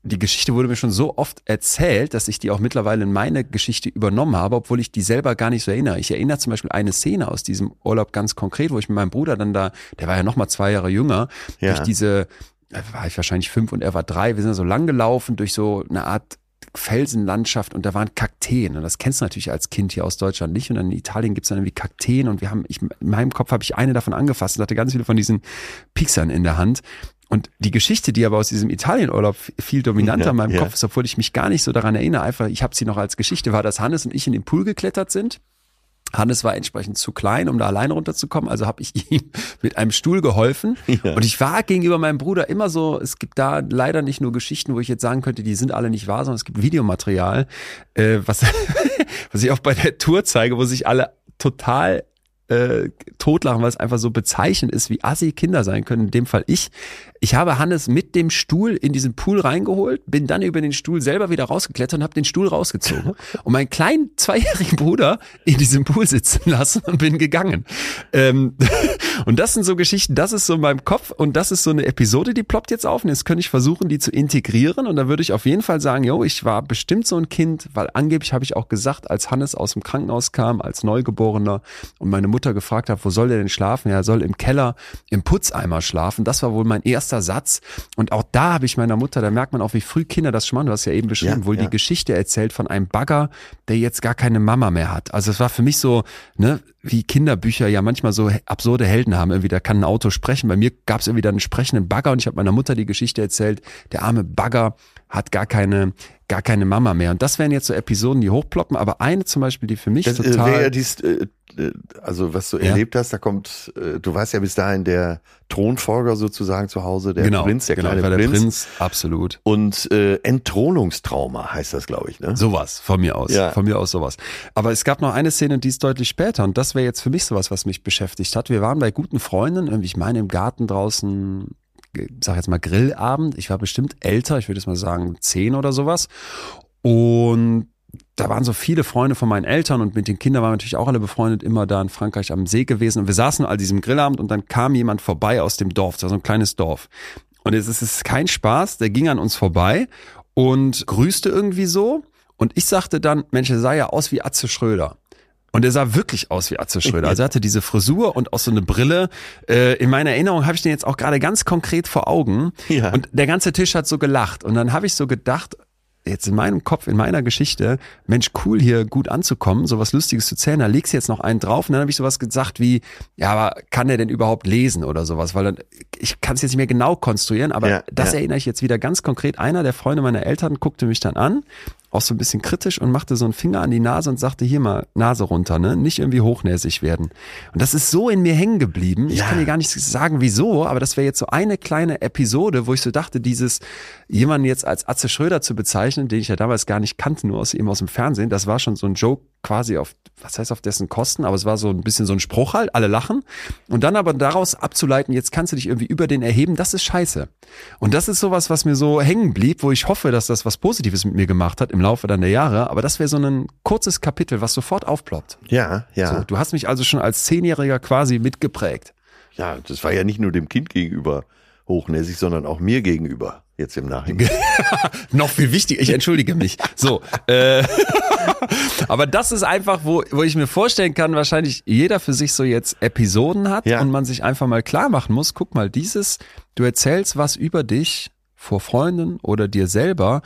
die Geschichte wurde mir schon so oft erzählt, dass ich die auch mittlerweile in meine Geschichte übernommen habe, obwohl ich die selber gar nicht so erinnere. Ich erinnere zum Beispiel eine Szene aus diesem Urlaub ganz konkret, wo ich mit meinem Bruder dann da, der war ja noch mal zwei Jahre jünger, Ja. durch diese, da war ich wahrscheinlich fünf und er war drei, wir sind so lang gelaufen durch so eine Art Felsenlandschaft und da waren Kakteen und das kennst du natürlich als Kind hier aus Deutschland nicht und dann in Italien gibt's dann irgendwie Kakteen und wir haben, ich, in meinem Kopf habe ich eine davon angefasst und hatte ganz viele von diesen Pixern in der Hand und die Geschichte, die aber aus diesem Italienurlaub viel dominanter Ja, in meinem ja. Kopf ist, obwohl ich mich gar nicht so daran erinnere, einfach, ich habe sie noch als Geschichte, war, dass Hannes und ich in den Pool geklettert sind Hannes war entsprechend zu klein, um da alleine runterzukommen, also habe ich ihm mit einem Stuhl geholfen. Ja. Und ich war gegenüber meinem Bruder immer so, es gibt da leider nicht nur Geschichten, wo ich jetzt sagen könnte, die sind alle nicht wahr, sondern es gibt Videomaterial, äh, was, was ich auch bei der Tour zeige, wo sich alle total äh, totlachen, weil es einfach so bezeichnend ist, wie assi Kinder sein können. In dem Fall ich. Ich habe Hannes mit dem Stuhl in diesen Pool reingeholt, bin dann über den Stuhl selber wieder rausgeklettert und habe den Stuhl rausgezogen und meinen kleinen zweijährigen Bruder in diesem Pool sitzen lassen und bin gegangen. Ähm, und das sind so Geschichten, das ist so in meinem Kopf und das ist so eine Episode, die ploppt jetzt auf und jetzt könnte ich versuchen, die zu integrieren und da würde ich auf jeden Fall sagen, jo, ich war bestimmt so ein Kind, weil angeblich habe ich auch gesagt, als Hannes aus dem Krankenhaus kam, als Neugeborener und meine Mutter gefragt hat, wo soll der denn schlafen? Ja, er soll im Keller im Putzeimer schlafen. Das war wohl mein erster Satz. Und auch da habe ich meiner Mutter, da merkt man auch, wie früh Kinder das schon machen. Du hast ja eben beschrieben, ja, wohl ja. die Geschichte erzählt von einem Bagger, der jetzt gar keine Mama mehr hat. Also es war für mich so, ne, wie Kinderbücher ja manchmal so absurde Helden haben. Irgendwie, da kann ein Auto sprechen. Bei mir gab es irgendwie dann einen sprechenden Bagger und ich habe meiner Mutter die Geschichte erzählt. Der arme Bagger hat gar keine gar keine Mama mehr. Und das wären jetzt so Episoden, die hochploppen, aber eine zum Beispiel, die für mich das, äh, total. Äh, dies, äh, also was du ja. erlebt hast, da kommt, äh, du weißt ja bis dahin der Thronfolger sozusagen zu Hause, der genau, Prinz, der genau, kleine der Prinz. Prinz. Absolut. Und äh, Entthronungstrauma heißt das, glaube ich, ne? Sowas, von mir aus. Ja. Von mir aus sowas. Aber es gab noch eine Szene, die ist deutlich später und das wäre jetzt für mich sowas, was mich beschäftigt hat. Wir waren bei guten Freunden, irgendwie, ich meine, im Garten draußen sag jetzt mal Grillabend. Ich war bestimmt älter, ich würde jetzt mal sagen zehn oder sowas. Und da waren so viele Freunde von meinen Eltern und mit den Kindern waren wir natürlich auch alle befreundet, immer da in Frankreich am See gewesen. Und wir saßen all diesem Grillabend und dann kam jemand vorbei aus dem Dorf, das war so ein kleines Dorf. Und es ist kein Spaß, der ging an uns vorbei und grüßte irgendwie so. Und ich sagte dann, Mensch, er sah ja aus wie Atze Schröder. Und er sah wirklich aus wie Atze Schröder. Also er hatte diese Frisur und auch so eine Brille. Äh, in meiner Erinnerung habe ich den jetzt auch gerade ganz konkret vor Augen. Ja. Und der ganze Tisch hat so gelacht. Und dann habe ich so gedacht, jetzt in meinem Kopf, in meiner Geschichte, Mensch, cool hier gut anzukommen, sowas Lustiges zu zählen, da legst du jetzt noch einen drauf und dann habe ich sowas gesagt wie, ja, aber kann er denn überhaupt lesen oder sowas? Weil dann, ich kann es jetzt nicht mehr genau konstruieren, aber ja, das ja. erinnere ich jetzt wieder ganz konkret. Einer der Freunde meiner Eltern guckte mich dann an auch so ein bisschen kritisch und machte so einen Finger an die Nase und sagte, hier mal Nase runter, ne? Nicht irgendwie hochnäsig werden. Und das ist so in mir hängen geblieben. Ich ja. kann dir gar nicht sagen, wieso, aber das wäre jetzt so eine kleine Episode, wo ich so dachte, dieses jemanden jetzt als Atze Schröder zu bezeichnen, den ich ja damals gar nicht kannte, nur aus eben aus dem Fernsehen, das war schon so ein Joke quasi auf, was heißt auf dessen Kosten, aber es war so ein bisschen so ein Spruch halt, alle lachen. Und dann aber daraus abzuleiten, jetzt kannst du dich irgendwie über den erheben, das ist scheiße. Und das ist sowas, was mir so hängen blieb, wo ich hoffe, dass das was Positives mit mir gemacht hat im Laufe dann der Jahre. Aber das wäre so ein kurzes Kapitel, was sofort aufploppt. Ja, ja. So, du hast mich also schon als Zehnjähriger quasi mitgeprägt. Ja, das war ja nicht nur dem Kind gegenüber hochnäsig, sondern auch mir gegenüber. Jetzt im Nachhinein. Noch viel wichtiger, ich entschuldige mich. So, äh, aber das ist einfach, wo, wo ich mir vorstellen kann, wahrscheinlich jeder für sich so jetzt Episoden hat ja. und man sich einfach mal klar machen muss, guck mal, dieses, du erzählst was über dich vor Freunden oder dir selber,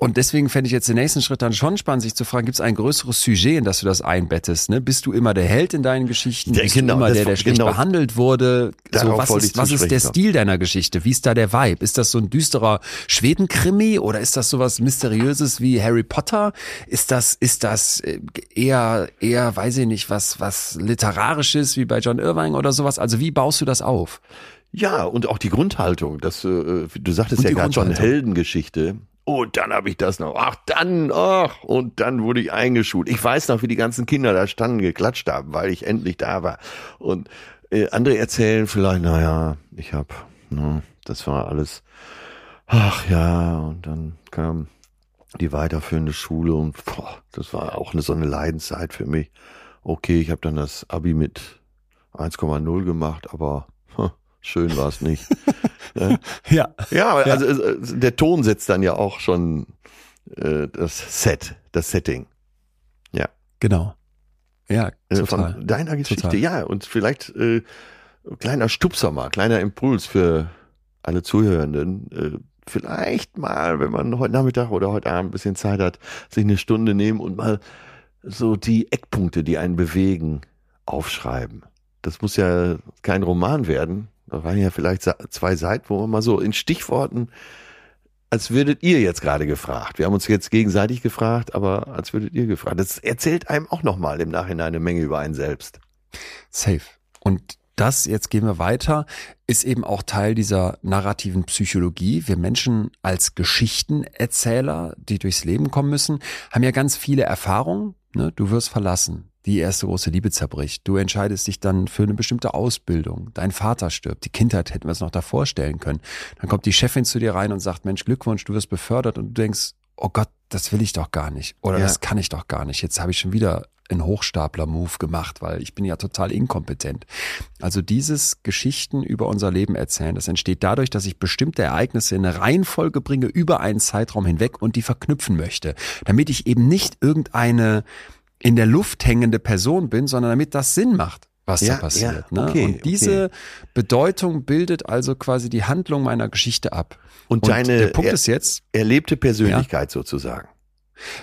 und deswegen fände ich jetzt den nächsten Schritt dann schon spannend, sich zu fragen, gibt es ein größeres Sujet, in das du das einbettest? Ne? Bist du immer der Held in deinen Geschichten? Ja, Bist genau, du immer der, der schlecht genau. behandelt wurde? So, was ist, was ist der Stil deiner Geschichte? Wie ist da der Vibe? Ist das so ein düsterer Schwedenkrimi oder ist das sowas Mysteriöses wie Harry Potter? Ist das, ist das äh, eher, eher, weiß ich nicht, was, was Literarisches wie bei John Irving oder sowas? Also wie baust du das auf? Ja, und auch die Grundhaltung. Das, äh, du sagtest und ja gerade schon Heldengeschichte. Und dann habe ich das noch. Ach, dann, ach, und dann wurde ich eingeschult. Ich weiß noch, wie die ganzen Kinder da standen, geklatscht haben, weil ich endlich da war. Und äh, andere erzählen vielleicht, naja, ich hab, ne, das war alles, ach ja, und dann kam die weiterführende Schule und boah, das war auch eine, so eine Leidenszeit für mich. Okay, ich habe dann das Abi mit 1,0 gemacht, aber schön war es nicht. ja. Ja, also ja. der Ton setzt dann ja auch schon äh, das Set, das Setting. Ja. Genau. Ja, äh, total. Von deiner Geschichte, total. ja. Und vielleicht äh, kleiner Stupser mal, kleiner Impuls für alle Zuhörenden. Äh, vielleicht mal, wenn man heute Nachmittag oder heute Abend ein bisschen Zeit hat, sich eine Stunde nehmen und mal so die Eckpunkte, die einen bewegen, aufschreiben. Das muss ja kein Roman werden, da waren ja vielleicht zwei Seiten, wo man mal so in Stichworten als würdet ihr jetzt gerade gefragt. Wir haben uns jetzt gegenseitig gefragt, aber als würdet ihr gefragt. Das erzählt einem auch nochmal im Nachhinein eine Menge über einen selbst. Safe. Und das, jetzt gehen wir weiter, ist eben auch Teil dieser narrativen Psychologie. Wir Menschen als Geschichtenerzähler, die durchs Leben kommen müssen, haben ja ganz viele Erfahrungen. Ne? Du wirst verlassen. Die erste große Liebe zerbricht. Du entscheidest dich dann für eine bestimmte Ausbildung. Dein Vater stirbt. Die Kindheit hätten wir es noch davor stellen können. Dann kommt die Chefin zu dir rein und sagt, Mensch, Glückwunsch, du wirst befördert und du denkst, oh Gott, das will ich doch gar nicht. Oder Ja. das kann ich doch gar nicht. Jetzt habe ich schon wieder einen Hochstapler-Move gemacht, weil ich bin ja total inkompetent. Also dieses Geschichten über unser Leben erzählen, das entsteht dadurch, dass ich bestimmte Ereignisse in eine Reihenfolge bringe über einen Zeitraum hinweg und die verknüpfen möchte, damit ich eben nicht irgendeine in der Luft hängende Person bin, sondern damit das Sinn macht, was Ja, da passiert. ja, ne? okay, und diese Bedeutung bildet also quasi die Handlung meiner Geschichte ab. Und, deine der Punkt ist jetzt, erlebte Persönlichkeit sozusagen.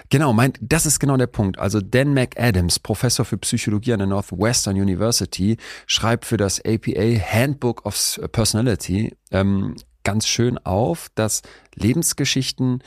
Genau, mein, das ist genau der Punkt. Also Dan McAdams, Professor für Psychologie an der Northwestern University, schreibt für das APA Handbook of Personality ähm, ganz schön auf, dass Lebensgeschichten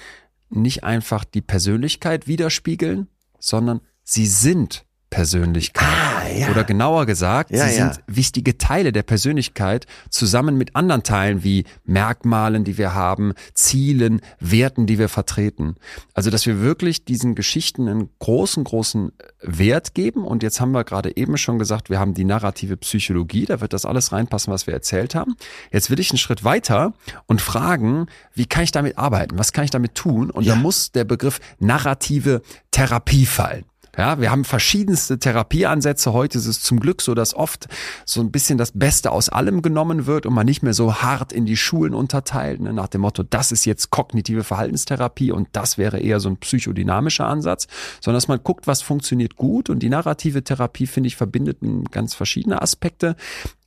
nicht einfach die Persönlichkeit widerspiegeln, sondern sie sind Persönlichkeit. Ah, ja. Oder genauer gesagt, Ja, sie ja. sind wichtige Teile der Persönlichkeit zusammen mit anderen Teilen wie Merkmalen, die wir haben, Zielen, Werten, die wir vertreten. Also, dass wir wirklich diesen Geschichten einen großen, großen Wert geben. Und jetzt haben wir gerade eben schon gesagt, wir haben die narrative Psychologie, da wird das alles reinpassen, was wir erzählt haben. Jetzt will ich einen Schritt weiter und fragen, wie kann ich damit arbeiten? Was kann ich damit tun? Und da muss der Begriff narrative Therapie fallen. Ja, wir haben verschiedenste Therapieansätze. Heute ist es zum Glück so, dass oft so ein bisschen das Beste aus allem genommen wird und man nicht mehr so hart in die Schulen unterteilt, ne, nach dem Motto, das ist jetzt kognitive Verhaltenstherapie und das wäre eher so ein psychodynamischer Ansatz, sondern dass man guckt, was funktioniert gut und die narrative Therapie, finde ich, verbindet ganz verschiedene Aspekte.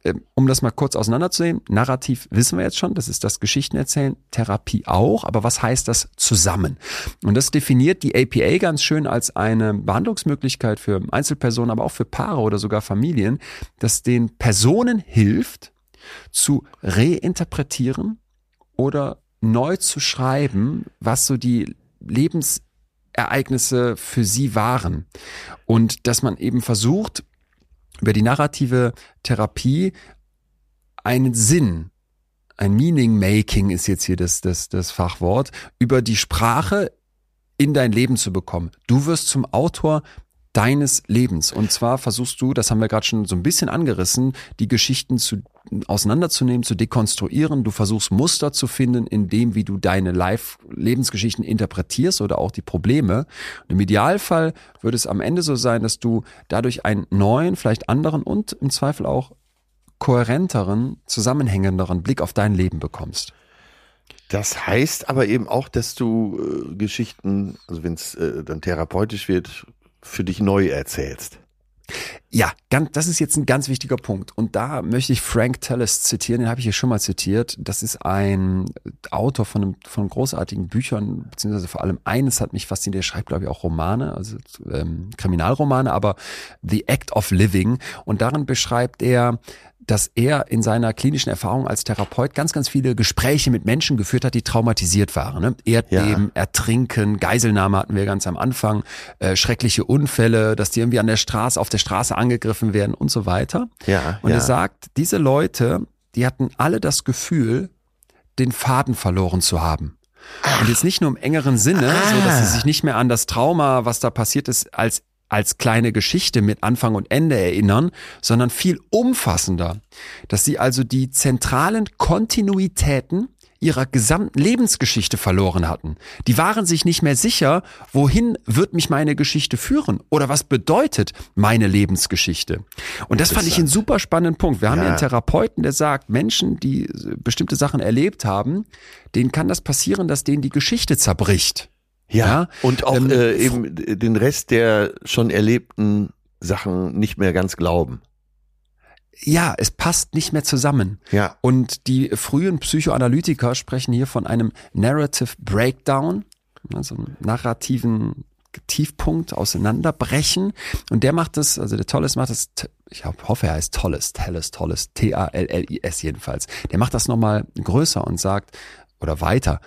Ähm, Um das mal kurz auseinanderzunehmen, Narrativ wissen wir jetzt schon, das ist das Geschichtenerzählen, Therapie auch, aber was heißt das zusammen? Und das definiert die APA ganz schön als eine Behandlungsmöglichkeit für Einzelpersonen, aber auch für Paare oder sogar Familien, das den Personen hilft, zu reinterpretieren oder neu zu schreiben, was so die Lebensereignisse für sie waren. Und dass man eben versucht, über die narrative Therapie einen Sinn, ein Meaning Making ist jetzt hier das, das, das Fachwort, über die Sprache in dein Leben zu bekommen. Du wirst zum Autor deines Lebens. Und zwar versuchst du, das haben wir gerade schon so ein bisschen angerissen, die Geschichten zu, auseinanderzunehmen, zu dekonstruieren. Du versuchst Muster zu finden, in dem, wie du deine Live-Lebensgeschichten interpretierst oder auch die Probleme. Und Im Idealfall würde es am Ende so sein, dass du dadurch einen neuen, vielleicht anderen und im Zweifel auch kohärenteren, zusammenhängenderen Blick auf dein Leben bekommst. Das heißt aber eben auch, dass du äh, Geschichten, also wenn es äh, dann therapeutisch wird, für dich neu erzählst. Ja, ganz, das ist jetzt ein ganz wichtiger Punkt. Und da möchte ich Frank Tellis zitieren, den habe ich hier schon mal zitiert. Das ist ein Autor von, einem, von großartigen Büchern, beziehungsweise vor allem eines hat mich fasziniert, der schreibt, glaube ich, auch Romane, also ähm, Kriminalromane, aber The Act of Living. Und darin beschreibt er, dass er in seiner klinischen Erfahrung als Therapeut ganz, ganz viele Gespräche mit Menschen geführt hat, die traumatisiert waren. Ne? Erdbeben, Ja. Ertrinken, Geiselnahme hatten wir ganz am Anfang, äh, schreckliche Unfälle, dass die irgendwie an der Straße, auf der Straße angegriffen werden und so weiter. Ja, Und ja. er sagt, diese Leute, die hatten alle das Gefühl, den Faden verloren zu haben. Und jetzt nicht nur im engeren Sinne, so dass sie sich nicht mehr an das Trauma, was da passiert ist, als als kleine Geschichte mit Anfang und Ende erinnern, sondern viel umfassender, dass sie also die zentralen Kontinuitäten ihrer gesamten Lebensgeschichte verloren hatten. Die waren sich nicht mehr sicher, wohin wird mich meine Geschichte führen oder was bedeutet meine Lebensgeschichte. Und das fand ich einen super spannenden Punkt. Wir haben Ja. einen Therapeuten, der sagt, Menschen, die bestimmte Sachen erlebt haben, denen kann das passieren, dass denen die Geschichte zerbricht. Ja, und auch ähm, äh, eben den Rest der schon erlebten Sachen nicht mehr ganz glauben. Ja, es passt nicht mehr zusammen. Ja. Und die frühen Psychoanalytiker sprechen hier von einem Narrative Breakdown, also einem narrativen Tiefpunkt auseinanderbrechen. Und der macht das, also der Tolles macht das, ich hoffe, er heißt Tolles, Tolles, Tolles, T-A-L-L-I-S jedenfalls. Der macht das nochmal größer und sagt, oder weiter,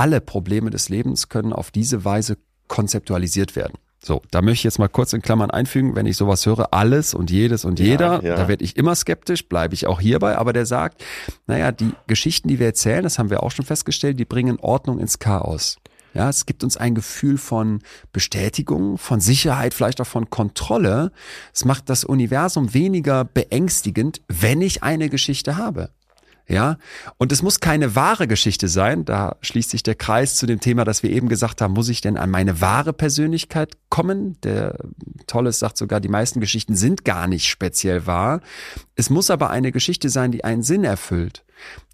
alle Probleme des Lebens können auf diese Weise konzeptualisiert werden. So, da möchte ich jetzt mal kurz in Klammern einfügen, wenn ich sowas höre, alles und jedes und Ja, jeder, ja. da werde ich immer skeptisch, bleibe ich auch hierbei, aber der sagt, naja, die Geschichten, die wir erzählen, das haben wir auch schon festgestellt, die bringen Ordnung ins Chaos. Ja, es gibt uns ein Gefühl von Bestätigung, von Sicherheit, vielleicht auch von Kontrolle. Es macht das Universum weniger beängstigend, wenn ich eine Geschichte habe. Ja, und es muss keine wahre Geschichte sein. Da schließt sich der Kreis zu dem Thema, das wir eben gesagt haben. Muss ich denn an meine wahre Persönlichkeit kommen? Der Tolles sagt sogar, die meisten Geschichten sind gar nicht speziell wahr. Es muss aber eine Geschichte sein, die einen Sinn erfüllt.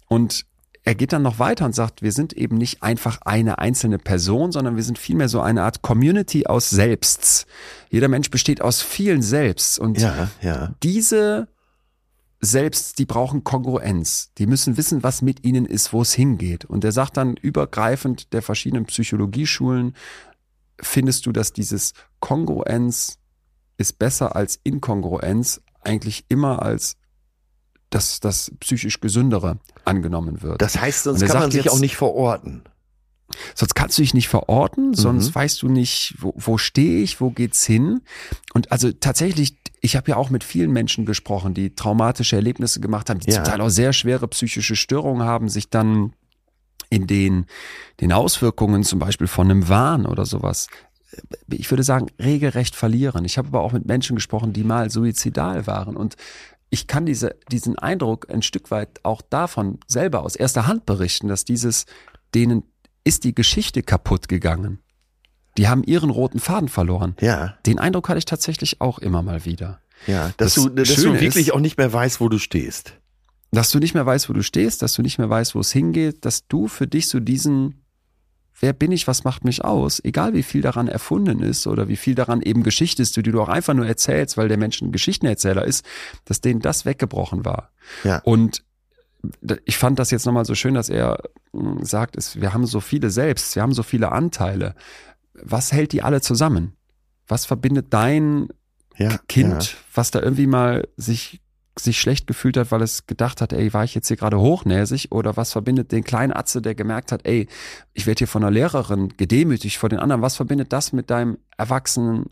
Und er geht dann noch weiter und sagt, wir sind eben nicht einfach eine einzelne Person, sondern wir sind vielmehr so eine Art Community aus Selbsts. Jeder Mensch besteht aus vielen Selbsts und Ja, ja. diese selbst, die brauchen Kongruenz. Die müssen wissen, was mit ihnen ist, wo es hingeht. Und er sagt dann übergreifend der verschiedenen Psychologieschulen, findest du, dass dieses Kongruenz ist besser als Inkongruenz eigentlich immer als dass das psychisch gesündere angenommen wird. Das heißt, sonst kann man sich jetzt- auch nicht verorten. Sonst kannst du dich nicht verorten, sonst Mhm. weißt du nicht, wo, wo stehe ich, wo geht's hin. Und also tatsächlich, ich habe ja auch mit vielen Menschen gesprochen, die traumatische Erlebnisse gemacht haben, die Ja. zum Teil auch sehr schwere psychische Störungen haben, sich dann in den, den Auswirkungen zum Beispiel von einem Wahn oder sowas, ich würde sagen, regelrecht verlieren. Ich habe aber auch mit Menschen gesprochen, die mal suizidal waren und ich kann diese, diesen Eindruck ein Stück weit auch davon selber aus erster Hand berichten, dass dieses, denen ist die Geschichte kaputt gegangen. Die haben ihren roten Faden verloren. Ja, Den Eindruck hatte ich tatsächlich auch immer mal wieder. ja. Dass, Das du, dass du wirklich ist- auch nicht mehr weißt, wo du stehst. Dass du nicht mehr weißt, wo du stehst, dass du nicht mehr weißt, wo es hingeht, dass du für dich so diesen, wer bin ich, was macht mich aus, egal wie viel daran erfunden ist oder wie viel daran eben Geschichte ist, die du auch einfach nur erzählst, weil der Mensch ein Geschichtenerzähler ist, dass denen das weggebrochen war. Ja. Und ich fand das jetzt nochmal so schön, dass er mh, sagt, es, wir haben so viele selbst, wir haben so viele Anteile. Was hält die alle zusammen? Was verbindet dein Ja, Kind, Ja. was da irgendwie mal sich sich schlecht gefühlt hat, weil es gedacht hat, ey, war ich jetzt hier gerade hochnäsig oder was verbindet den kleinen Atze, der gemerkt hat, ey, ich werde hier von einer Lehrerin gedemütigt vor den anderen, was verbindet das mit deinem erwachsenen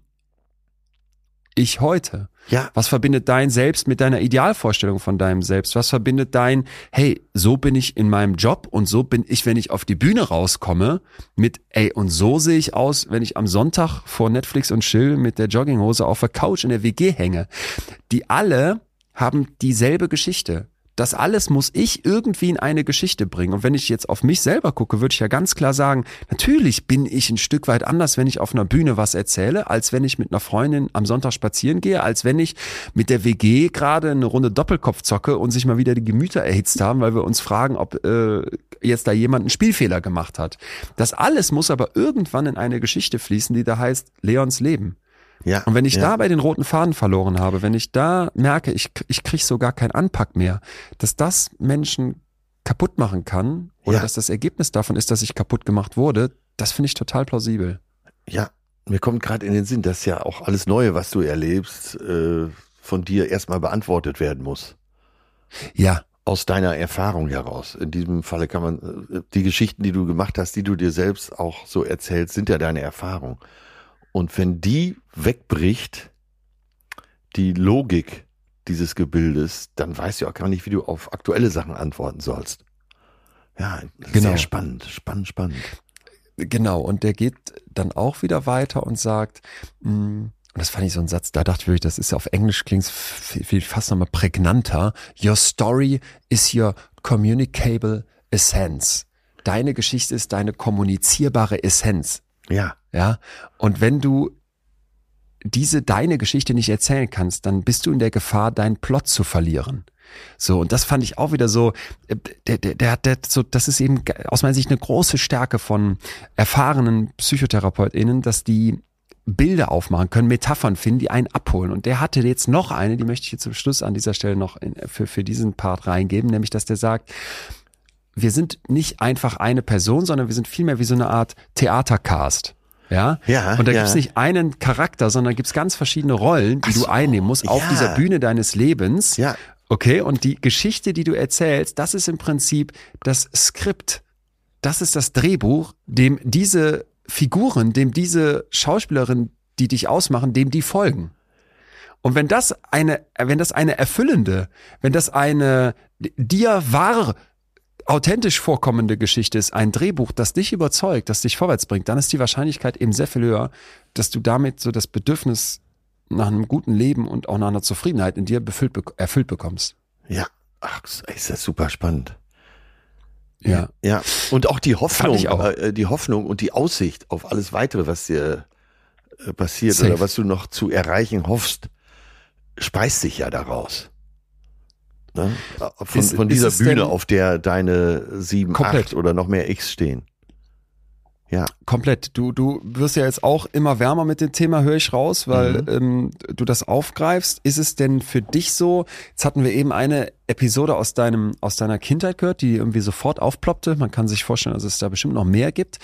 Ich heute? Ja, Was verbindet dein Selbst mit deiner Idealvorstellung von deinem Selbst? Was verbindet dein, hey, so bin ich in meinem Job und so bin ich, wenn ich auf die Bühne rauskomme, mit, ey, und so sehe ich aus, wenn ich am Sonntag vor Netflix und Chill mit der Jogginghose auf der Couch in der WG hänge. Die alle haben dieselbe Geschichte. Das alles muss ich irgendwie in eine Geschichte bringen. Und wenn ich jetzt auf mich selber gucke, würde ich ja ganz klar sagen, natürlich bin ich ein Stück weit anders, wenn ich auf einer Bühne was erzähle, als wenn ich mit einer Freundin am Sonntag spazieren gehe, als wenn ich mit der WG gerade eine Runde Doppelkopf zocke und sich mal wieder die Gemüter erhitzt haben, weil wir uns fragen, ob äh, jetzt da jemand einen Spielfehler gemacht hat. Das alles muss aber irgendwann in eine Geschichte fließen, die da heißt Leons Leben. Ja. Und wenn ich ja. dabei den roten Faden verloren habe, wenn ich da merke, ich, ich krieg so gar keinen Anpack mehr, dass das Menschen kaputt machen kann oder Ja. dass das Ergebnis davon ist, dass ich kaputt gemacht wurde, das finde ich total plausibel. Ja, mir kommt gerade in den Sinn, dass ja auch alles Neue, was du erlebst, äh, von dir erstmal beantwortet werden muss. Ja, Aus deiner Erfahrung heraus. In diesem Falle kann man, äh, die Geschichten, die du gemacht hast, die du dir selbst auch so erzählst, sind ja deine Erfahrung. Und wenn die wegbricht, die Logik dieses Gebildes, dann weißt du auch gar nicht, wie du auf aktuelle Sachen antworten sollst. Ja, Genau. sehr spannend, spannend, spannend. genau. Und der geht dann auch wieder weiter und sagt, mh, und das fand ich so ein Satz, da dachte ich wirklich, das ist ja auf Englisch klingt viel fast nochmal prägnanter. Your story is your communicable essence. Deine Geschichte ist deine kommunizierbare Essenz. Ja, Ja, und wenn du diese deine Geschichte nicht erzählen kannst, dann bist du in der Gefahr, deinen Plot zu verlieren. So, und das fand ich auch wieder so, äh, der, der, der hat der, so, das ist eben aus meiner Sicht eine große Stärke von erfahrenen PsychotherapeutInnen, dass die Bilder aufmachen können, Metaphern finden, die einen abholen. Und der hatte jetzt noch eine, die möchte ich jetzt zum Schluss an dieser Stelle noch in, für, für diesen Part reingeben, nämlich, dass der sagt, wir sind nicht einfach eine Person, sondern wir sind vielmehr wie so eine Art Theatercast. Ja? Ja, Und da ja. gibt's nicht einen Charakter, sondern gibt's ganz verschiedene Rollen, die Ach du so, einnehmen musst auf ja. dieser Bühne deines Lebens. ja, Okay, und die Geschichte, die du erzählst, das ist im Prinzip das Skript das ist das Drehbuch, dem diese Figuren, dem diese Schauspielerin, die dich ausmachen, dem die folgen. Und wenn das eine, wenn das eine erfüllende, wenn das eine dir wahr authentisch vorkommende Geschichte ist, ein Drehbuch, das dich überzeugt, das dich vorwärts bringt, dann ist die Wahrscheinlichkeit eben sehr viel höher, dass du damit so das Bedürfnis nach einem guten Leben und auch nach einer Zufriedenheit in dir befüllt, erfüllt bekommst. Ja, ach, ist das super spannend. Ja. Ja. Und auch die Hoffnung, auch. äh, die Hoffnung und die Aussicht auf alles weitere, was dir äh, passiert Safe. oder was du noch zu erreichen hoffst, speist sich ja daraus. Ne? Von, Ist- von dieser es Bühne, auf der deine sieben, acht oder noch mehr X stehen. Ja, Komplett. Du, du wirst ja jetzt auch immer wärmer mit dem Thema, höre ich raus, weil Mhm. ähm, du das aufgreifst. Ist es denn für dich so, jetzt hatten wir eben eine Episode aus deinem, aus deiner Kindheit gehört, die irgendwie sofort aufploppte. Man kann sich vorstellen, dass es da bestimmt noch mehr gibt.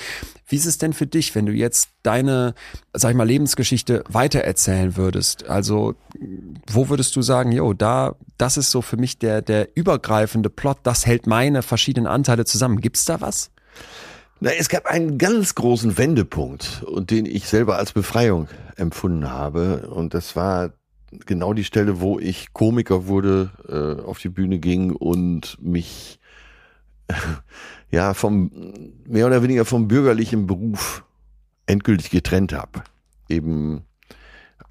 Wie ist es denn für dich, wenn du jetzt deine, sag ich mal, Lebensgeschichte weitererzählen würdest? Also, wo würdest du sagen, jo, da, das ist so für mich der, der übergreifende Plot, das hält meine verschiedenen Anteile zusammen. Gibt's da was? Na, es gab einen ganz großen Wendepunkt und den ich selber als Befreiung empfunden habe. Und das war genau die Stelle, wo ich Komiker wurde, äh, auf die Bühne ging und mich ja vom mehr oder weniger vom bürgerlichen Beruf endgültig getrennt habe. Eben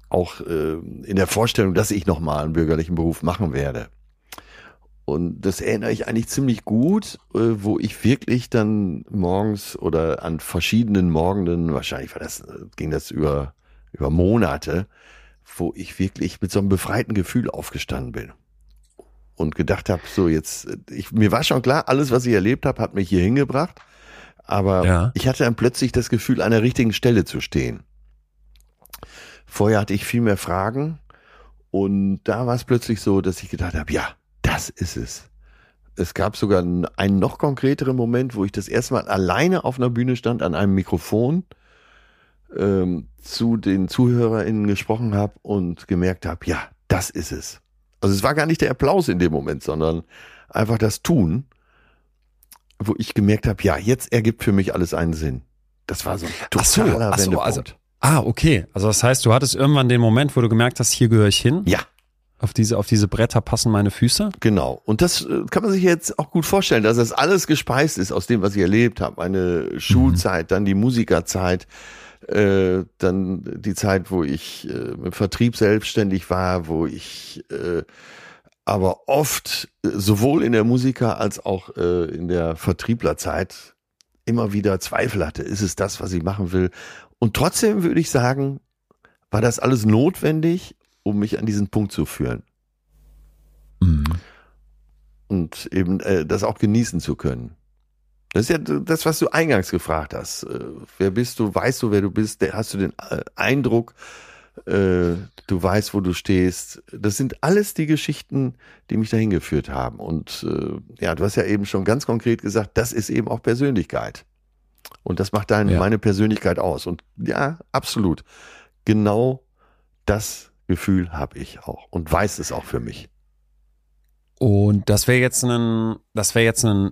auch äh, in der Vorstellung, dass ich nochmal einen bürgerlichen Beruf machen werde. Und das erinnere ich eigentlich ziemlich gut, äh, wo ich wirklich dann morgens oder an verschiedenen Morgenden, wahrscheinlich war das, äh, ging das über, über Monate, wo ich wirklich mit so einem befreiten Gefühl aufgestanden bin. Und gedacht habe, so jetzt, äh, ich, mir war schon klar, alles, was ich erlebt habe, hat mich hier hingebracht. Aber Ja. ich hatte dann plötzlich das Gefühl, an der richtigen Stelle zu stehen. Vorher hatte ich viel mehr Fragen und da war es plötzlich so, dass ich gedacht habe, ja, das ist es. Es gab sogar einen, noch konkreteren Moment, wo ich das erste Mal alleine auf einer Bühne stand, an einem Mikrofon, ähm, zu den ZuhörerInnen gesprochen habe und gemerkt habe, ja, das ist es. Also es war gar nicht der Applaus in dem Moment, sondern einfach das Tun, wo ich gemerkt habe, ja, jetzt ergibt für mich alles einen Sinn. Das war so ein Ach so, totaler ach so, also- Ah, okay. Also das heißt, du hattest irgendwann den Moment, wo du gemerkt hast, hier gehöre ich hin. ja, Auf diese, auf diese Bretter passen meine Füße. Genau. Und das äh, kann man sich jetzt auch gut vorstellen, dass das alles gespeist ist aus dem, was ich erlebt habe. Meine Schulzeit, dann die Musikerzeit, äh, dann die Zeit, wo ich äh, im Vertrieb selbstständig war, wo ich äh, aber oft äh, sowohl in der Musiker als auch äh, in der Vertrieblerzeit immer wieder Zweifel hatte. Ist es das, was ich machen will? Und trotzdem würde ich sagen, war das alles notwendig, um mich an diesen Punkt zu führen und eben äh, das auch genießen zu können. Das ist ja das, was du eingangs gefragt hast. Äh, wer bist du? Weißt du, wer du bist? Hast du den äh, Eindruck, äh, du weißt, wo du stehst? Das sind alles die Geschichten, die mich dahin geführt haben. Und äh, ja, du hast ja eben schon ganz konkret gesagt, das ist eben auch Persönlichkeit. Und das macht deine, Ja. meine Persönlichkeit aus. Und ja, absolut. Genau das Gefühl habe ich auch und weiß es auch für mich. Und das wäre jetzt ein, das wäre jetzt ein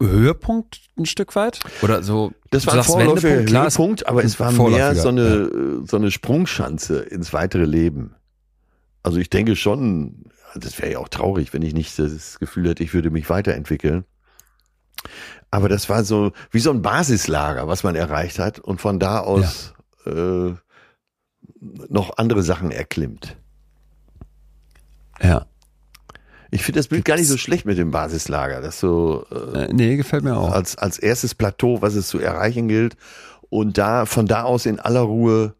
Höhepunkt ein Stück weit? Oder so? Das war ein vorläufiger Höhepunkt, aber es war mehr so eine, äh, so eine Sprungschanze ins weitere Leben. Also ich denke schon, das wäre ja auch traurig, wenn ich nicht das Gefühl hätte, ich würde mich weiterentwickeln. Aber das war so wie so ein Basislager, was man erreicht hat und von da aus äh, noch andere Sachen erklimmt. Ja. Ich finde das Bild gar nicht so schlecht mit dem Basislager, das so äh, Äh, nee, gefällt mir auch. als, als erstes Plateau, was es zu erreichen gilt und da von da aus in aller Ruhe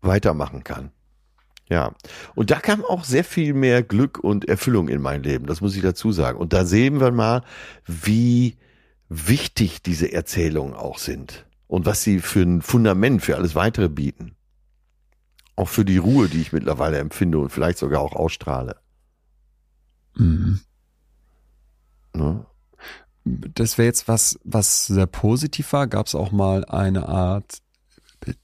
weitermachen kann. Ja, und da kam auch sehr viel mehr Glück und Erfüllung in mein Leben, das muss ich dazu sagen. Und da sehen wir mal, wie wichtig diese Erzählungen auch sind und was sie für ein Fundament für alles weitere bieten. Auch für die Ruhe, die ich mittlerweile empfinde und vielleicht sogar auch ausstrahle. Mhm. Ne? Das wäre jetzt was, was sehr positiv war. Gab es auch mal eine Art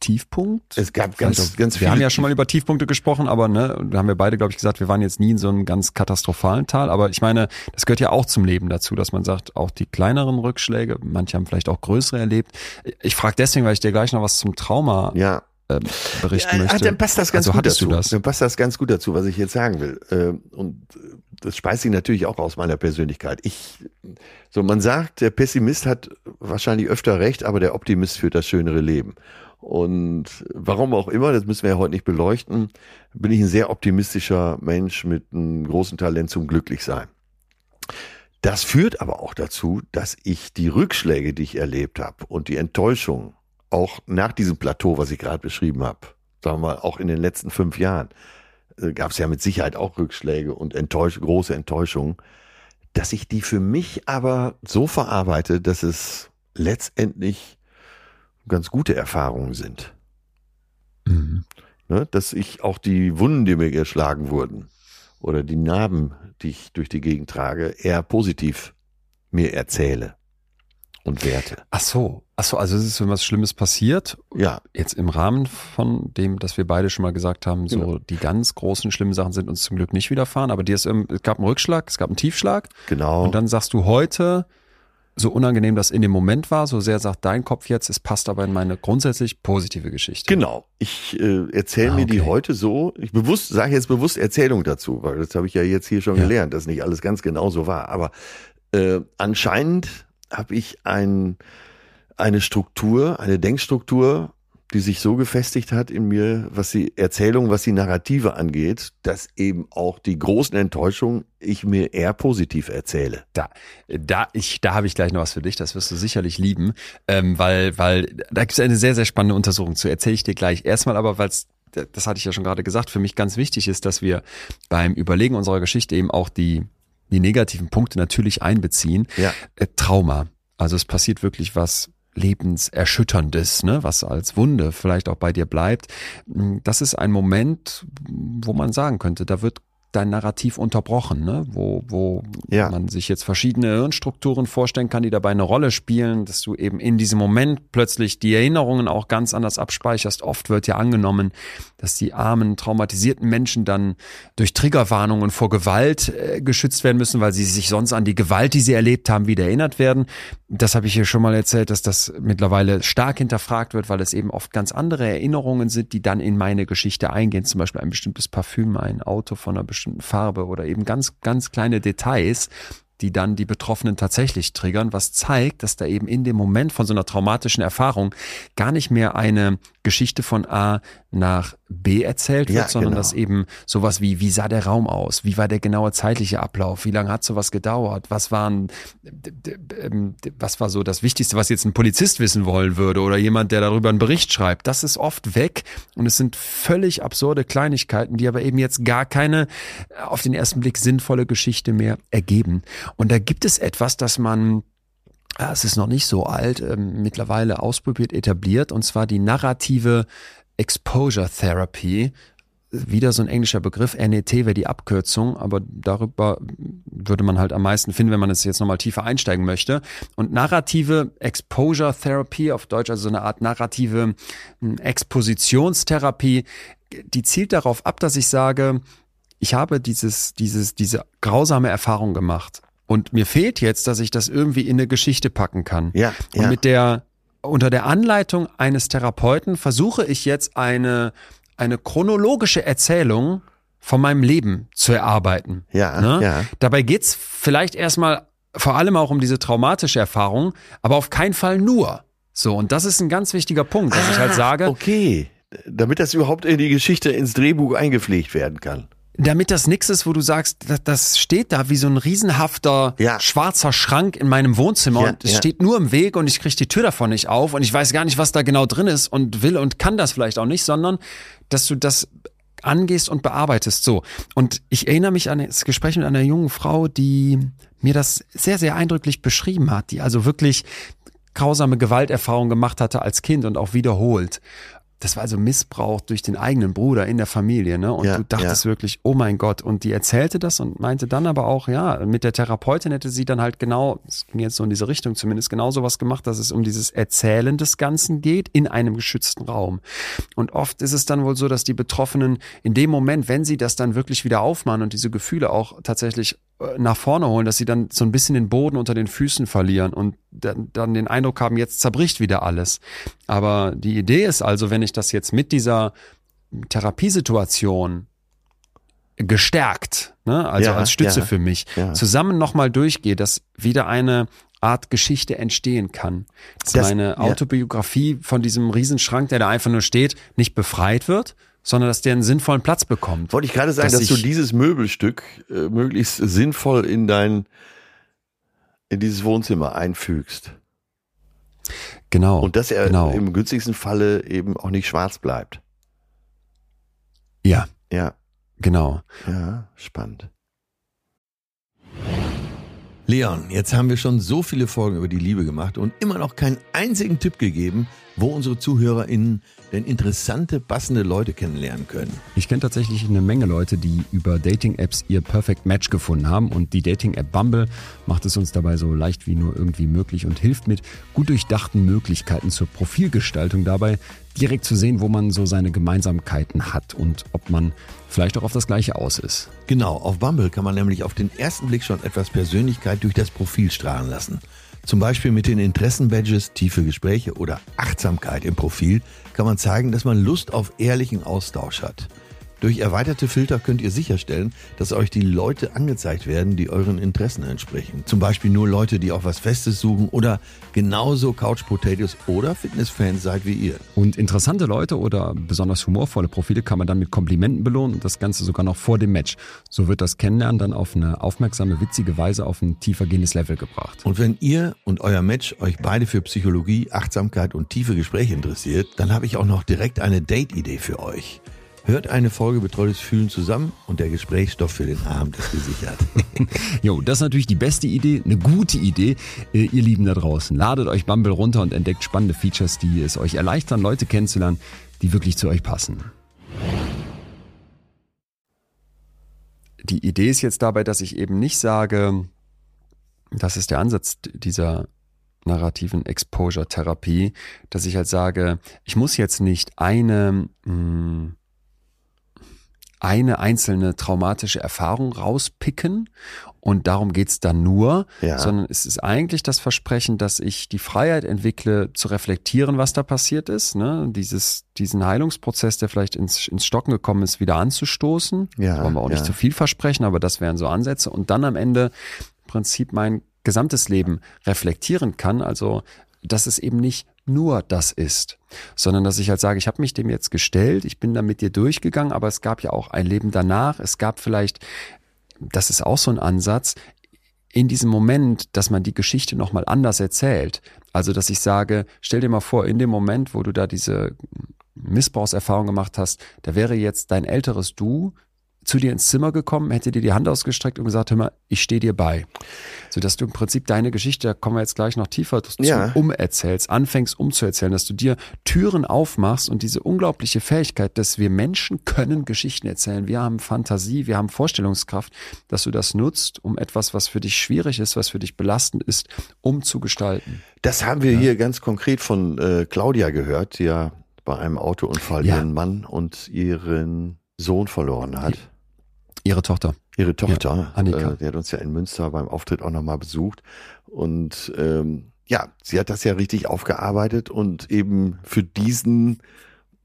Tiefpunkt? Es gab ganz, auch- ganz Wir viele haben ja schon mal über Tiefpunkte gesprochen, aber ne, da haben wir beide, glaube ich, gesagt, wir waren jetzt nie in so einem ganz katastrophalen Tal. Aber ich meine, das gehört ja auch zum Leben dazu, dass man sagt, auch die kleineren Rückschläge, manche haben vielleicht auch größere erlebt. Ich frage deswegen, weil ich dir gleich noch was zum Trauma Ja, ähm, berichten Ja, möchte. Dann passt das ganz also gut dazu. das? Dann passt das ganz gut dazu, was ich jetzt sagen will. Ähm, Und äh, das speist sich natürlich auch aus meiner Persönlichkeit. Ich, so man sagt, der Pessimist hat wahrscheinlich öfter recht, aber der Optimist führt das schönere Leben. Und warum auch immer, das müssen wir ja heute nicht beleuchten, bin ich ein sehr optimistischer Mensch mit einem großen Talent zum Glücklichsein. Das führt aber auch dazu, dass ich die Rückschläge, die ich erlebt habe und die Enttäuschung, auch nach diesem Plateau, was ich gerade beschrieben habe, sagen wir mal, auch in den letzten fünf Jahren, äh, gab es ja mit Sicherheit auch Rückschläge und Enttäusch große Enttäuschungen, dass ich die für mich aber so verarbeite, dass es letztendlich ganz gute Erfahrungen sind. Mhm. Ne? Dass ich auch die Wunden, die mir geschlagen wurden, oder die Narben, die ich durch die Gegend trage, eher positiv mir erzähle und werte. Ach so, ach so, also es ist, wenn was Schlimmes passiert, Ja, jetzt im Rahmen von dem, dass wir beide schon mal gesagt haben, so Genau. die ganz großen schlimmen Sachen sind uns zum Glück nicht widerfahren, aber dir ist, es gab einen Rückschlag, es gab einen Tiefschlag genau. und dann sagst du heute, so unangenehm das in dem Moment war, so sehr sagt dein Kopf jetzt, es passt aber in meine grundsätzlich positive Geschichte. Genau. Ich äh, erzähle Ah, mir die okay. heute so. Ich bewusst sage jetzt bewusst Erzählung dazu, weil das habe ich ja jetzt hier schon Ja. gelernt, dass nicht alles ganz genau so war. Aber äh, anscheinend habe ich ein, eine Struktur, eine Denkstruktur, die sich so gefestigt hat in mir, was die Erzählung, was die Narrative angeht, dass eben auch die großen Enttäuschungen ich mir eher positiv erzähle. Da, da, ich, da habe ich gleich noch was für dich, das wirst du sicherlich lieben, ähm, weil, weil da gibt es eine sehr, sehr spannende Untersuchung zu, erzähle ich dir gleich. Erstmal aber, weil es, das hatte ich ja schon gerade gesagt, für mich ganz wichtig ist, dass wir beim Überlegen unserer Geschichte eben auch die, die negativen Punkte natürlich einbeziehen. Ja. Äh, Trauma. Also es passiert wirklich was lebenserschütterndes, ne, was als Wunde vielleicht auch bei dir bleibt. Das ist ein Moment, wo man sagen könnte, da wird dein Narrativ unterbrochen, ne? wo, wo Ja. man sich jetzt verschiedene Hirnstrukturen vorstellen kann, die dabei eine Rolle spielen, dass du eben in diesem Moment plötzlich die Erinnerungen auch ganz anders abspeicherst. Oft wird ja angenommen, dass die armen, traumatisierten Menschen dann durch Triggerwarnungen vor Gewalt äh, geschützt werden müssen, weil sie sich sonst an die Gewalt, die sie erlebt haben, wieder erinnert werden. Das habe ich hier schon mal erzählt, dass das mittlerweile stark hinterfragt wird, weil es eben oft ganz andere Erinnerungen sind, die dann in meine Geschichte eingehen. Zum Beispiel ein bestimmtes Parfüm, ein Auto von einer bestimmten Farbe oder eben ganz, ganz kleine Details, die dann die Betroffenen tatsächlich triggern, was zeigt, dass da eben in dem Moment von so einer traumatischen Erfahrung gar nicht mehr eine Geschichte von A nach B erzählt wird, Ja, sondern genau. dass eben sowas wie, wie sah der Raum aus? Wie war der genaue zeitliche Ablauf? Wie lange hat sowas gedauert? Was waren, was war so das Wichtigste, was jetzt ein Polizist wissen wollen würde oder jemand, der darüber einen Bericht schreibt? Das ist oft weg und es sind völlig absurde Kleinigkeiten, die aber eben jetzt gar keine auf den ersten Blick sinnvolle Geschichte mehr ergeben. Und da gibt es etwas, das man ja, es ist noch nicht so alt, ähm, mittlerweile ausprobiert, etabliert, und zwar die narrative Exposure Therapy. Wieder so ein englischer Begriff, NET wäre die Abkürzung, aber darüber würde man halt am meisten finden, wenn man es jetzt nochmal tiefer einsteigen möchte. Und narrative Exposure Therapy, auf Deutsch also so eine Art narrative hm, Expositionstherapie, die zielt darauf ab, dass ich sage, ich habe dieses, dieses, diese grausame Erfahrung gemacht. Und mir fehlt jetzt, dass ich das irgendwie in eine Geschichte packen kann. Ja, Und ja. mit der, unter der Anleitung eines Therapeuten versuche ich jetzt eine, eine chronologische Erzählung von meinem Leben zu erarbeiten. Ja, Ne? ja. Dabei geht's vielleicht erstmal vor allem auch um diese traumatische Erfahrung, aber auf keinen Fall nur. So, und das ist ein ganz wichtiger Punkt, dass ich halt sage, Okay, damit das überhaupt in die Geschichte, ins Drehbuch eingepflegt werden kann. Damit das nix ist, wo du sagst, das, das steht da wie so ein riesenhafter Ja. schwarzer Schrank in meinem Wohnzimmer Ja, und es ja. steht nur im Weg und ich krieg die Tür davon nicht auf und ich weiß gar nicht, was da genau drin ist und will und kann das vielleicht auch nicht, sondern dass du das angehst und bearbeitest so. Und ich erinnere mich an das Gespräch mit einer jungen Frau, die mir das sehr, sehr eindrücklich beschrieben hat, die also wirklich grausame Gewalterfahrungen gemacht hatte als Kind und auch wiederholt. Das war also Missbrauch durch den eigenen Bruder in der Familie, ne? Und Ja, du dachtest ja. wirklich, oh mein Gott. Und die erzählte das und meinte dann aber auch, ja, mit der Therapeutin hätte sie dann halt genau, es ging jetzt so in diese Richtung zumindest, genau sowas gemacht, dass es um dieses Erzählen des Ganzen geht in einem geschützten Raum. Und oft ist es dann wohl so, dass die Betroffenen in dem Moment, wenn sie das dann wirklich wieder aufmachen und diese Gefühle auch tatsächlich nach vorne holen, dass sie dann so ein bisschen den Boden unter den Füßen verlieren und dann, den Eindruck haben, jetzt zerbricht wieder alles. Aber die Idee ist also, wenn ich das jetzt mit dieser Therapiesituation gestärkt, ne, also Ja, als Stütze ja, für mich, ja. zusammen nochmal durchgehe, dass wieder eine Art Geschichte entstehen kann. Dass Das- meine. Autobiografie von diesem Riesenschrank, der da einfach nur steht, nicht befreit wird, sondern dass der einen sinnvollen Platz bekommt. Wollte ich gerade sagen, Dass dass, du dieses Möbelstück äh, möglichst sinnvoll in dein, in dieses Wohnzimmer einfügst. Genau. Und dass er genau. im günstigsten Falle eben auch nicht schwarz bleibt. ja, Ja, genau. ja, spannend. Leon, jetzt haben wir schon so viele Folgen über die Liebe gemacht und immer noch keinen einzigen Tipp gegeben, wo unsere ZuhörerInnen denn interessante, passende Leute kennenlernen können. Ich kenne tatsächlich eine Menge Leute, die über Dating-Apps ihr Perfect Match gefunden haben und die Dating-App Bumble macht es uns dabei so leicht wie nur irgendwie möglich und hilft mit gut durchdachten Möglichkeiten zur Profilgestaltung dabei, direkt zu sehen, wo man so seine Gemeinsamkeiten hat und ob man vielleicht auch auf das Gleiche aus ist. Genau, auf Bumble kann man nämlich auf den ersten Blick schon etwas Persönlichkeit durch das Profil strahlen lassen. Zum Beispiel mit den Interessenbadges, tiefe Gespräche oder Achtsamkeit im Profil kann man zeigen, dass man Lust auf ehrlichen Austausch hat. Durch erweiterte Filter könnt ihr sicherstellen, dass euch die Leute angezeigt werden, die euren Interessen entsprechen. Zum Beispiel nur Leute, die auch was Festes suchen oder genauso Couch Potatoes oder Fitnessfans seid wie ihr. Und interessante Leute oder besonders humorvolle Profile kann man dann mit Komplimenten belohnen und das Ganze sogar noch vor dem Match. So wird das Kennenlernen dann auf eine aufmerksame, witzige Weise auf ein tiefer gehendes Level gebracht. Und wenn ihr und euer Match euch beide für Psychologie, Achtsamkeit und tiefe Gespräche interessiert, dann habe ich auch noch direkt eine Date-Idee für euch. Hört eine Folge Betreutes Fühlen zusammen und der Gesprächsstoff für den Abend ist gesichert. Jo, das ist natürlich die beste Idee, eine gute Idee, äh, ihr Lieben da draußen. Ladet euch Bumble runter und entdeckt spannende Features, die es euch erleichtern, Leute kennenzulernen, die wirklich zu euch passen. Die Idee ist jetzt dabei, dass ich eben nicht sage, das ist der Ansatz dieser narrativen Exposure-Therapie, dass ich halt sage, ich muss jetzt nicht eine, mh, eine einzelne traumatische Erfahrung rauspicken und darum geht's dann nur, Ja. sondern es ist eigentlich das Versprechen, dass ich die Freiheit entwickle, zu reflektieren, was da passiert ist, ne? Dieses, diesen Heilungsprozess, der vielleicht ins, ins Stocken gekommen ist, wieder anzustoßen. Ja, wollen wir auch nicht ja. zu viel versprechen, aber das wären so Ansätze und dann am Ende im Prinzip mein gesamtes Leben reflektieren kann, also dass es eben nicht nur das ist, sondern dass ich halt sage, ich habe mich dem jetzt gestellt, ich bin da mit dir durchgegangen, aber es gab ja auch ein Leben danach, es gab vielleicht, das ist auch so ein Ansatz, in diesem Moment, dass man die Geschichte nochmal anders erzählt. Also, dass ich sage, stell dir mal vor, in dem Moment, wo du da diese Missbrauchserfahrung gemacht hast, da wäre jetzt dein älteres Du zu dir ins Zimmer gekommen, hätte dir die Hand ausgestreckt und gesagt, hör mal, ich stehe dir bei. Sodass du im Prinzip deine Geschichte, da kommen wir jetzt gleich noch tiefer zu, Ja. umerzählst, anfängst umzuerzählen, dass du dir Türen aufmachst und diese unglaubliche Fähigkeit, dass wir Menschen können Geschichten erzählen. Wir haben Fantasie, wir haben Vorstellungskraft, dass du das nutzt, um etwas, was für dich schwierig ist, was für dich belastend ist, umzugestalten. Das haben wir hier ganz konkret von äh, Claudia gehört, die ja bei einem Autounfall Ja. ihren Mann und ihren Sohn verloren hat. Ihre Tochter. Ihre Tochter, Ja, Annika. Äh, die hat uns ja in Münster beim Auftritt auch nochmal besucht. Und ähm, ja, sie hat das ja richtig aufgearbeitet und eben für diesen,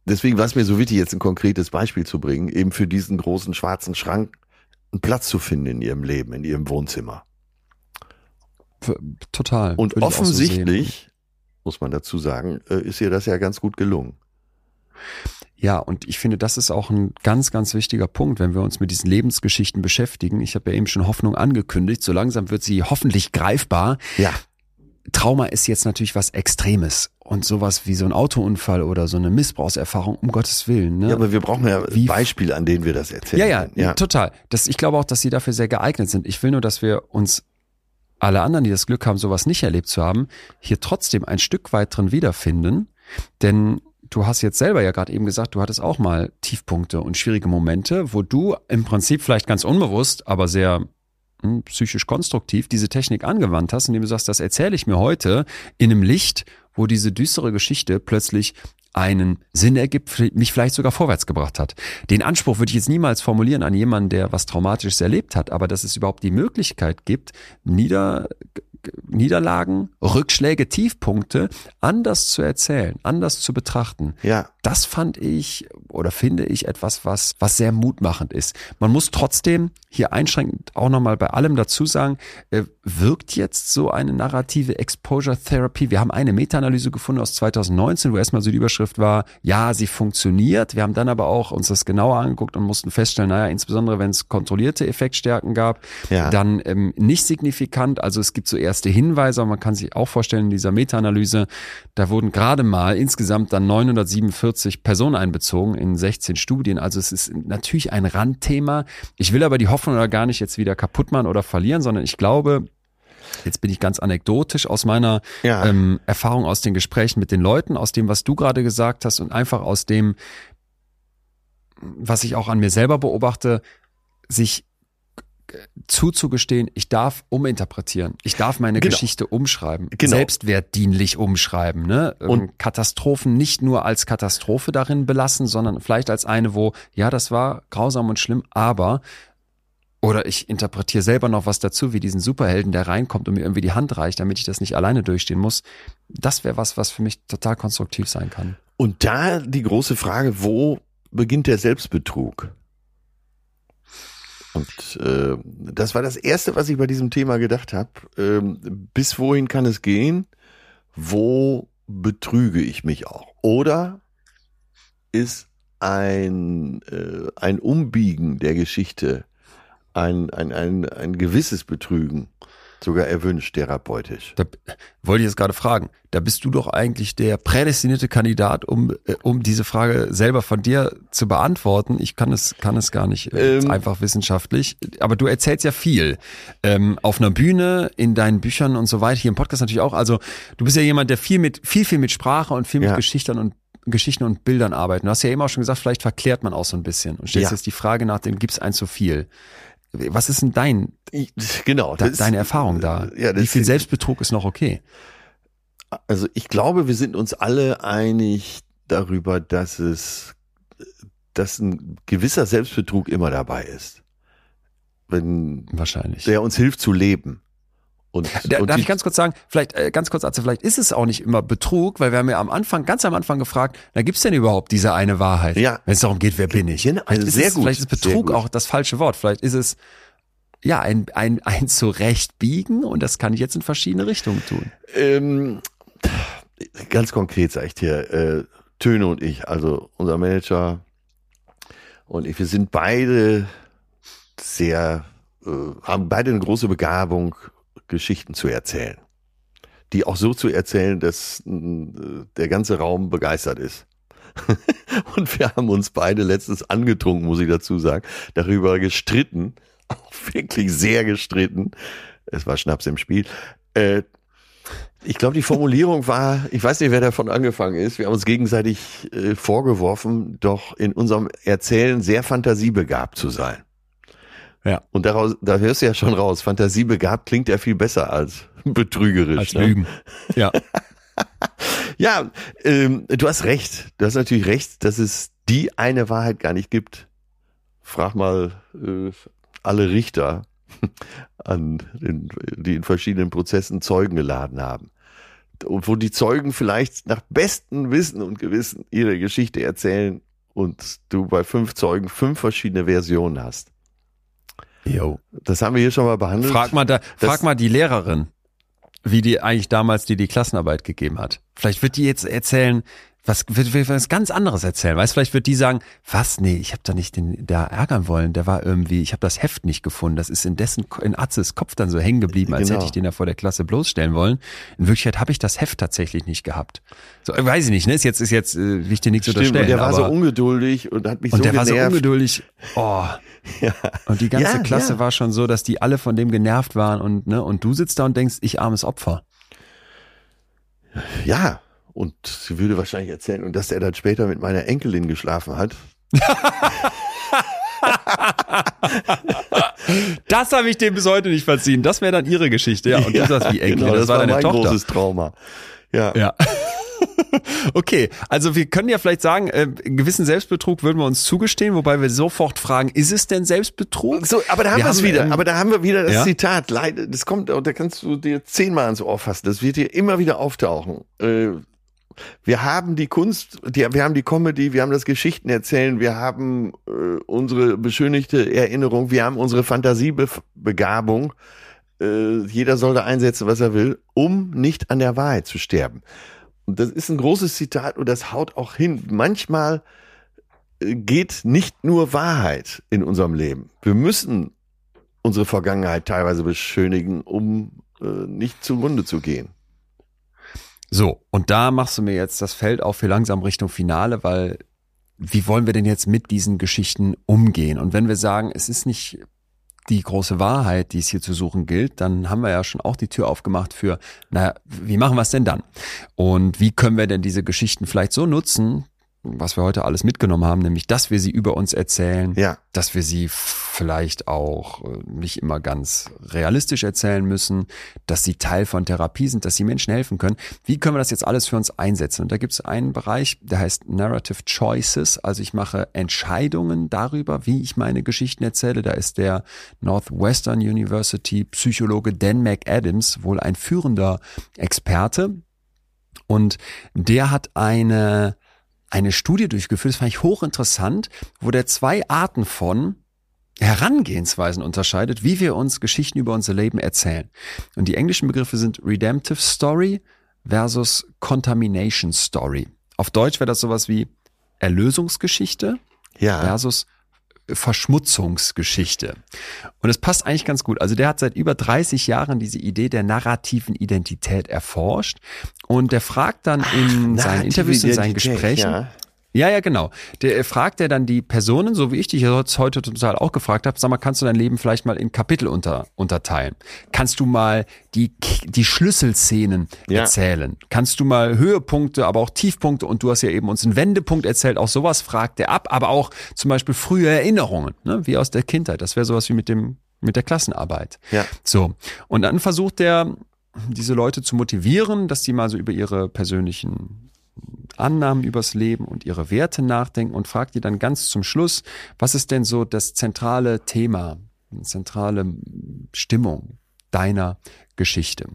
deswegen war es mir so wichtig, jetzt ein konkretes Beispiel zu bringen, eben für diesen großen schwarzen Schrank einen Platz zu finden in ihrem Leben, in ihrem Wohnzimmer. Total. Und Würde ich auch so offensichtlich, muss man dazu sagen, äh, ist ihr das ja ganz gut gelungen. Ja, und ich finde, das ist auch ein ganz, ganz wichtiger Punkt, wenn wir uns mit diesen Lebensgeschichten beschäftigen. Ich habe ja eben schon Hoffnung angekündigt. So langsam wird sie hoffentlich greifbar. Ja, Trauma ist jetzt natürlich was Extremes. Und sowas wie so ein Autounfall oder so eine Missbrauchserfahrung, um Gottes Willen. Ne? ja aber wir brauchen ja Wie- Beispiele, an denen wir das erzählen. Ja, ja, ja. total. Das, ich glaube auch, dass sie dafür sehr geeignet sind. Ich will nur, dass wir uns alle anderen, die das Glück haben, sowas nicht erlebt zu haben, hier trotzdem ein Stück weit drin wiederfinden. Denn du hast jetzt selber ja gerade eben gesagt, du hattest auch mal Tiefpunkte und schwierige Momente, wo du im Prinzip vielleicht ganz unbewusst, aber sehr hm, psychisch konstruktiv diese Technik angewandt hast, indem du sagst, das erzähle ich mir heute in einem Licht, wo diese düstere Geschichte plötzlich einen Sinn ergibt, mich vielleicht sogar vorwärts gebracht hat. Den Anspruch würde ich jetzt niemals formulieren an jemanden, der was Traumatisches erlebt hat, aber dass es überhaupt die Möglichkeit gibt, nieder, Niederlagen, Rückschläge, Tiefpunkte anders zu erzählen, anders zu betrachten. Ja. Das fand ich oder finde ich etwas, was, was sehr mutmachend ist. Man muss trotzdem hier einschränkend auch nochmal bei allem dazu sagen, äh, wirkt jetzt so eine narrative Exposure Therapy? Wir haben eine Meta-Analyse gefunden aus 2019, wo erstmal so die Überschrift war, ja, sie funktioniert. Wir haben dann aber auch uns das genauer angeguckt und mussten feststellen, naja, insbesondere wenn es kontrollierte Effektstärken gab, Ja. dann ähm, nicht signifikant. Also es gibt so erste Hinweise, aber man kann sich auch vorstellen, in dieser Meta-Analyse, da wurden gerade mal insgesamt dann 947 Personen einbezogen in 16 Studien. Also es ist natürlich ein Randthema. Ich will aber die Hoffnung oder gar nicht jetzt wieder kaputt machen oder verlieren, sondern ich glaube, Jetzt bin ich ganz anekdotisch aus meiner Ja. ähm, Erfahrung aus den Gesprächen mit den Leuten, aus dem, was du gerade gesagt hast und einfach aus dem, was ich auch an mir selber beobachte, sich zuzugestehen, ich darf uminterpretieren. Ich darf meine Genau. Geschichte umschreiben. Genau. Selbstwertdienlich umschreiben. Ne? Ähm, Und- Katastrophen nicht nur als Katastrophe darin belassen, sondern vielleicht als eine, wo, ja, das war grausam und schlimm, aber oder ich interpretiere selber noch was dazu, wie diesen Superhelden, der reinkommt und mir irgendwie die Hand reicht, damit ich das nicht alleine durchstehen muss. Das wäre was, was für mich total konstruktiv sein kann. Und da die große Frage, wo beginnt der Selbstbetrug? Und äh, das war das Erste, was ich bei diesem Thema gedacht habe. Ähm, bis wohin kann es gehen? Wo betrüge ich mich auch? Oder ist ein, äh, ein Umbiegen der Geschichte, ein, ein, ein, ein gewisses Betrügen sogar erwünscht therapeutisch? Da wollte ich jetzt gerade fragen. Da bist du doch eigentlich der prädestinierte Kandidat, um, äh, um diese Frage selber von dir zu beantworten. Ich kann es, kann es gar nicht äh, Ähm. einfach wissenschaftlich. Aber du erzählst ja viel. Ähm, auf einer Bühne, in deinen Büchern und so weiter, hier im Podcast natürlich auch. Also du bist ja jemand, der viel mit, viel, viel mit Sprache und viel mit Ja. Geschichten und Geschichten und Bildern arbeitet. Du hast ja eben auch schon gesagt, vielleicht verklärt man auch so ein bisschen und stellst Ja. jetzt die Frage nach dem, gibt's ein zu viel? Was ist denn dein, genau. das- deine Erfahrung da? Ja, das Wie viel ist- Selbstbetrug ist noch okay? Also ich glaube, wir sind uns alle einig darüber, dass es, dass ein gewisser Selbstbetrug immer dabei ist. Wenn Wahrscheinlich. der uns hilft zu leben. Und, Da, und darf ich ganz kurz sagen, vielleicht äh, ganz kurz, Atze, vielleicht ist es auch nicht immer Betrug, weil wir haben ja am Anfang, ganz am Anfang gefragt, na gibt's denn überhaupt diese eine Wahrheit? Ja. Wenn es darum geht, wer bin ich? Genau, Vielleicht also ist sehr es, gut, Vielleicht ist Betrug auch das falsche Wort. Vielleicht ist es ja ein, ein, ein zurechtbiegen und das kann ich jetzt in verschiedene Richtungen tun. Ähm, ganz konkret sage ich dir, äh, Töne und ich, also unser Manager und ich, wir sind beide sehr, äh, haben beide eine große Begabung, Geschichten zu erzählen. Die auch so zu erzählen, dass äh, der ganze Raum begeistert ist. und wir haben uns beide letztens angetrunken, muss ich dazu sagen, darüber gestritten, auch wirklich sehr gestritten. Es war Schnaps im Spiel. Äh, ich glaube, die Formulierung war, ich weiß nicht, wer davon angefangen ist. Wir haben uns gegenseitig äh, vorgeworfen, doch in unserem Erzählen sehr fantasiebegabt zu sein. Ja. Und daraus, da hörst du ja schon raus, fantasiebegabt klingt ja viel besser als betrügerisch. Als ne? Lügen. Ja. Ja, ähm, du hast recht. Du hast natürlich recht, dass es die eine Wahrheit gar nicht gibt. Frag mal äh, alle Richter, an den, die in verschiedenen Prozessen Zeugen geladen haben. Und wo die Zeugen vielleicht nach bestem Wissen und Gewissen ihre Geschichte erzählen und du bei fünf Zeugen fünf verschiedene Versionen hast. Jo. Das haben wir hier schon mal behandelt. Frag mal, da, Das- frag mal die Lehrerin, wie die eigentlich damals die die Klassenarbeit gegeben hat. Vielleicht wird die jetzt erzählen, was wird, wird was ganz anderes erzählen. Weißt, vielleicht wird die sagen, was? Nee, ich habe da nicht den da ärgern wollen. Der war irgendwie, ich habe das Heft nicht gefunden. Das ist in dessen in Atzes Kopf dann so hängen geblieben, als Genau. hätte ich den da vor der Klasse bloßstellen wollen. In Wirklichkeit habe ich das Heft tatsächlich nicht gehabt. So, äh, weiß ich nicht. Ne, ist jetzt ist jetzt äh, will ich dir nichts Stimmt, und unterstellen. der war so ungeduldig und hat mich und so der war so genervt. ungeduldig. Oh. Ja. Und die ganze Ja, Klasse ja. war schon so, dass die alle von dem genervt waren und ne und du sitzt da und denkst, ich armes Opfer. Ja, Und sie würde wahrscheinlich erzählen, und dass er dann später mit meiner Enkelin geschlafen hat. das habe ich dem bis heute nicht verziehen. Das wäre dann ihre Geschichte, ja. Und du sagst wie Enkel, genau, das, das, war war deine mein Tochter. großes Trauma. Ja. Ja. Okay, also wir können ja vielleicht sagen, äh, gewissen Selbstbetrug würden wir uns zugestehen, wobei wir sofort fragen, ist es denn Selbstbetrug? So, aber da haben Wir es wieder. ähm, aber da haben wir wieder das ja? Zitat. Leider, das kommt, da kannst du dir zehnmal ins Ohr fassen. Das wird hier immer wieder auftauchen. Äh, wir haben die Kunst, die, wir haben die Comedy, wir haben das Geschichten erzählen, wir haben äh, unsere beschönigte Erinnerung, wir haben unsere Fantasiebegabung. Äh, jeder soll da einsetzen, was er will, um nicht an der Wahrheit zu sterben. Und das ist ein großes Zitat und das haut auch hin. Manchmal äh, geht nicht nur Wahrheit in unserem Leben. Wir müssen unsere Vergangenheit teilweise beschönigen, um äh, nicht zugrunde zu gehen. So, und da machst du mir jetzt das Feld auf für langsam Richtung Finale, weil wie wollen wir denn jetzt mit diesen Geschichten umgehen? Und wenn wir sagen, es ist nicht die große Wahrheit, die es hier zu suchen gilt, dann haben wir ja schon auch die Tür aufgemacht für, naja, wie machen wir es denn dann? Und wie können wir denn diese Geschichten vielleicht so nutzen, was wir heute alles mitgenommen haben, nämlich, dass wir sie über uns erzählen, Ja. dass wir sie vielleicht auch äh, nicht immer ganz realistisch erzählen müssen, dass sie Teil von Therapie sind, dass sie Menschen helfen können. Wie können wir das jetzt alles für uns einsetzen? Und da gibt es einen Bereich, der heißt Narrative Choices. Also ich mache Entscheidungen darüber, wie ich meine Geschichten erzähle. Da ist der Northwestern University Psychologe Dan McAdams wohl ein führender Experte. Und der hat eine eine Studie durchgeführt, das fand ich hochinteressant, wo der zwei Arten von Herangehensweisen unterscheidet, wie wir uns Geschichten über unser Leben erzählen. Und die englischen Begriffe sind Redemptive Story versus Contamination Story. Auf Deutsch wäre das sowas wie Erlösungsgeschichte Ja. versus Verschmutzungsgeschichte. Und es passt eigentlich ganz gut. Also der hat seit über 30 Jahren diese Idee der narrativen Identität erforscht und der fragt dann in seinen Narrative Interviews, in seinen Gesprächen, ja. Ja, ja, genau. Der fragt er dann die Personen, so wie ich dich jetzt heute total auch gefragt habe, sag mal, kannst du dein Leben vielleicht mal in Kapitel unter, unterteilen? Kannst du mal die, die Schlüsselszenen Ja. erzählen? Kannst du mal Höhepunkte, aber auch Tiefpunkte und du hast ja eben uns einen Wendepunkt erzählt, auch sowas fragt er ab, aber auch zum Beispiel frühe Erinnerungen, ne, wie aus der Kindheit. Das wäre sowas wie mit dem, mit der Klassenarbeit. Ja. So. Und dann versucht er, diese Leute zu motivieren, dass die mal so über ihre persönlichen Annahmen übers Leben und ihre Werte nachdenken und fragt die dann ganz zum Schluss, was ist denn so das zentrale Thema, die zentrale Stimmung deiner Geschichte?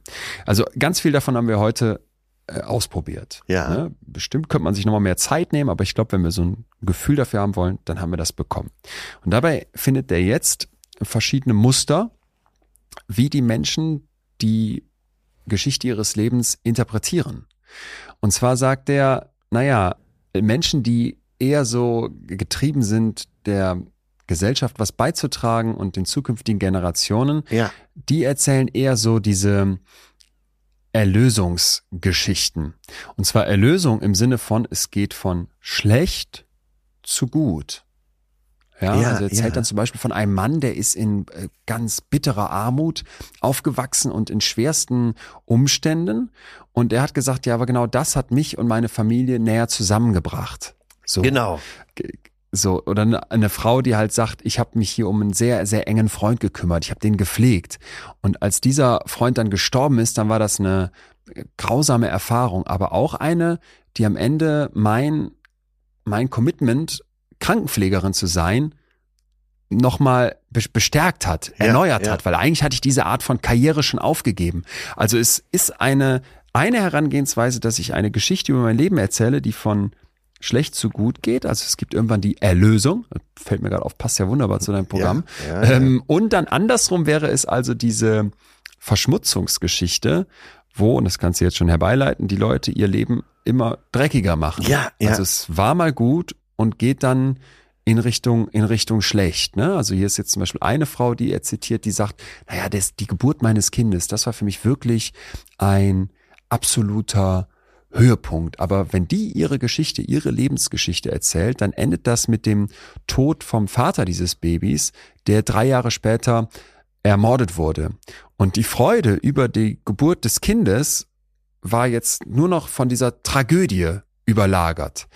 Also ganz viel davon haben wir heute äh, ausprobiert. Ja. Ne? Bestimmt könnte man sich nochmal mehr Zeit nehmen, aber ich glaube, wenn wir so ein Gefühl dafür haben wollen, dann haben wir das bekommen. Und dabei findet er jetzt verschiedene Muster, wie die Menschen die Geschichte ihres Lebens interpretieren. Und zwar sagt er, naja, Menschen, die eher so getrieben sind, der Gesellschaft was beizutragen und den zukünftigen Generationen, Ja. die erzählen eher so diese Erlösungsgeschichten. Und zwar Erlösung im Sinne von, es geht von schlecht zu gut. Ja, Ja, also er erzählt ja. dann zum Beispiel von einem Mann, der ist in äh, ganz bitterer Armut aufgewachsen und in schwersten Umständen. Und er hat gesagt, ja, aber genau das hat mich und meine Familie näher zusammengebracht. So. Genau. So, oder eine, eine Frau, die halt sagt, ich habe mich hier um einen sehr, sehr engen Freund gekümmert, ich habe den gepflegt. Und als dieser Freund dann gestorben ist, dann war das eine grausame Erfahrung, aber auch eine, die am Ende mein, mein Commitment, Krankenpflegerin zu sein, nochmal be- bestärkt hat, Ja, erneuert ja. hat, weil eigentlich hatte ich diese Art von Karriere schon aufgegeben. Also es ist eine, eine Herangehensweise, dass ich eine Geschichte über mein Leben erzähle, die von schlecht zu gut geht. Also es gibt irgendwann die Erlösung. Fällt mir gerade auf, passt ja wunderbar zu deinem Programm. Ja. Ähm, und dann andersrum wäre es also diese Verschmutzungsgeschichte, wo, und das kannst du jetzt schon herbeileiten, die Leute ihr Leben immer dreckiger machen. Ja, ja. Also es war mal gut und geht dann in Richtung, in Richtung schlecht. Ne? Also hier ist jetzt zum Beispiel eine Frau, die er zitiert, die sagt, naja, das, die Geburt meines Kindes, das war für mich wirklich ein absoluter Höhepunkt. Aber wenn die ihre Geschichte, ihre Lebensgeschichte erzählt, dann endet das mit dem Tod vom Vater dieses Babys, der drei Jahre später ermordet wurde. Und die Freude über die Geburt des Kindes war jetzt nur noch von dieser Tragödie überlagert.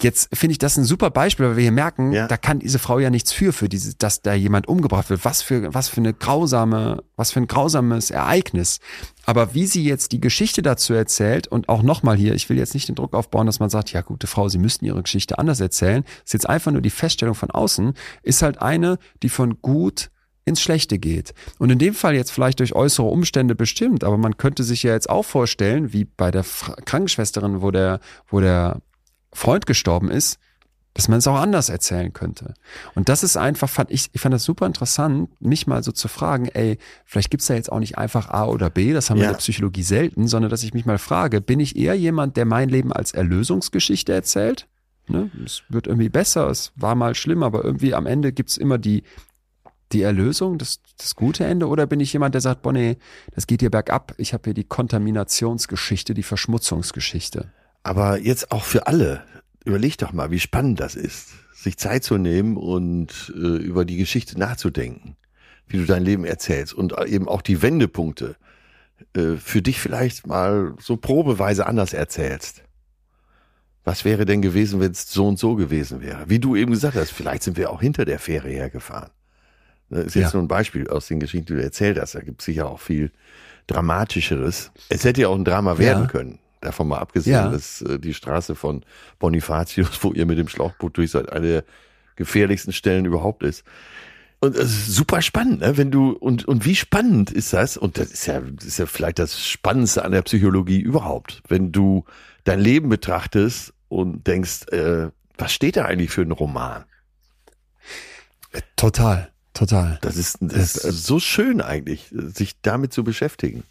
Jetzt finde ich das ein super Beispiel, weil wir hier merken, Ja. da kann diese Frau ja nichts für, für diese, dass da jemand umgebracht wird. Was für, was für eine grausame, was für ein grausames Ereignis. Aber wie sie jetzt die Geschichte dazu erzählt und auch nochmal hier, ich will jetzt nicht den Druck aufbauen, dass man sagt, ja, gute Frau, Sie müssten Ihre Geschichte anders erzählen. ist jetzt einfach nur die Feststellung von außen, ist halt eine, die von gut ins Schlechte geht. Und in dem Fall jetzt vielleicht durch äußere Umstände bestimmt, aber man könnte sich ja jetzt auch vorstellen, wie bei der Krankenschwesterin, wo der, wo der Freund gestorben ist, dass man es auch anders erzählen könnte. Und das ist einfach, fand ich, ich fand das super interessant, mich mal so zu fragen, ey, vielleicht gibt's da jetzt auch nicht einfach A oder B, das haben wir Ja. in der Psychologie selten, sondern dass ich mich mal frage, bin ich eher jemand, der mein Leben als Erlösungsgeschichte erzählt? Ne? Es wird irgendwie besser, es war mal schlimm, aber irgendwie am Ende gibt's immer die, die Erlösung, das, das gute Ende? Oder bin ich jemand, der sagt, boah, das geht hier bergab, ich habe hier die Kontaminationsgeschichte, die Verschmutzungsgeschichte. Aber jetzt auch für alle. Überleg doch mal, wie spannend das ist, sich Zeit zu nehmen und äh, über die Geschichte nachzudenken, wie du dein Leben erzählst und eben auch die Wendepunkte äh, für dich vielleicht mal so probeweise anders erzählst. Was wäre denn gewesen, wenn es so und so gewesen wäre? Wie du eben gesagt hast, vielleicht sind wir auch hinter der Fähre hergefahren. Das ist jetzt Ja. nur ein Beispiel aus den Geschichten, die du erzählt hast. Da gibt es sicher auch viel Dramatischeres. Es hätte ja auch ein Drama werden Ja. können. Davon mal abgesehen, Ja. dass äh, die Straße von Bonifatius, wo ihr mit dem Schlauchboot durch seid, eine der gefährlichsten Stellen überhaupt ist. Und es ist super spannend, ne? wenn du, und, und wie spannend ist das? Und das ist ja, das ist ja vielleicht das Spannendste an der Psychologie überhaupt, wenn du dein Leben betrachtest und denkst, äh, was steht da eigentlich für ein Roman? Total, total. Das ist, das ist so schön eigentlich, sich damit zu beschäftigen.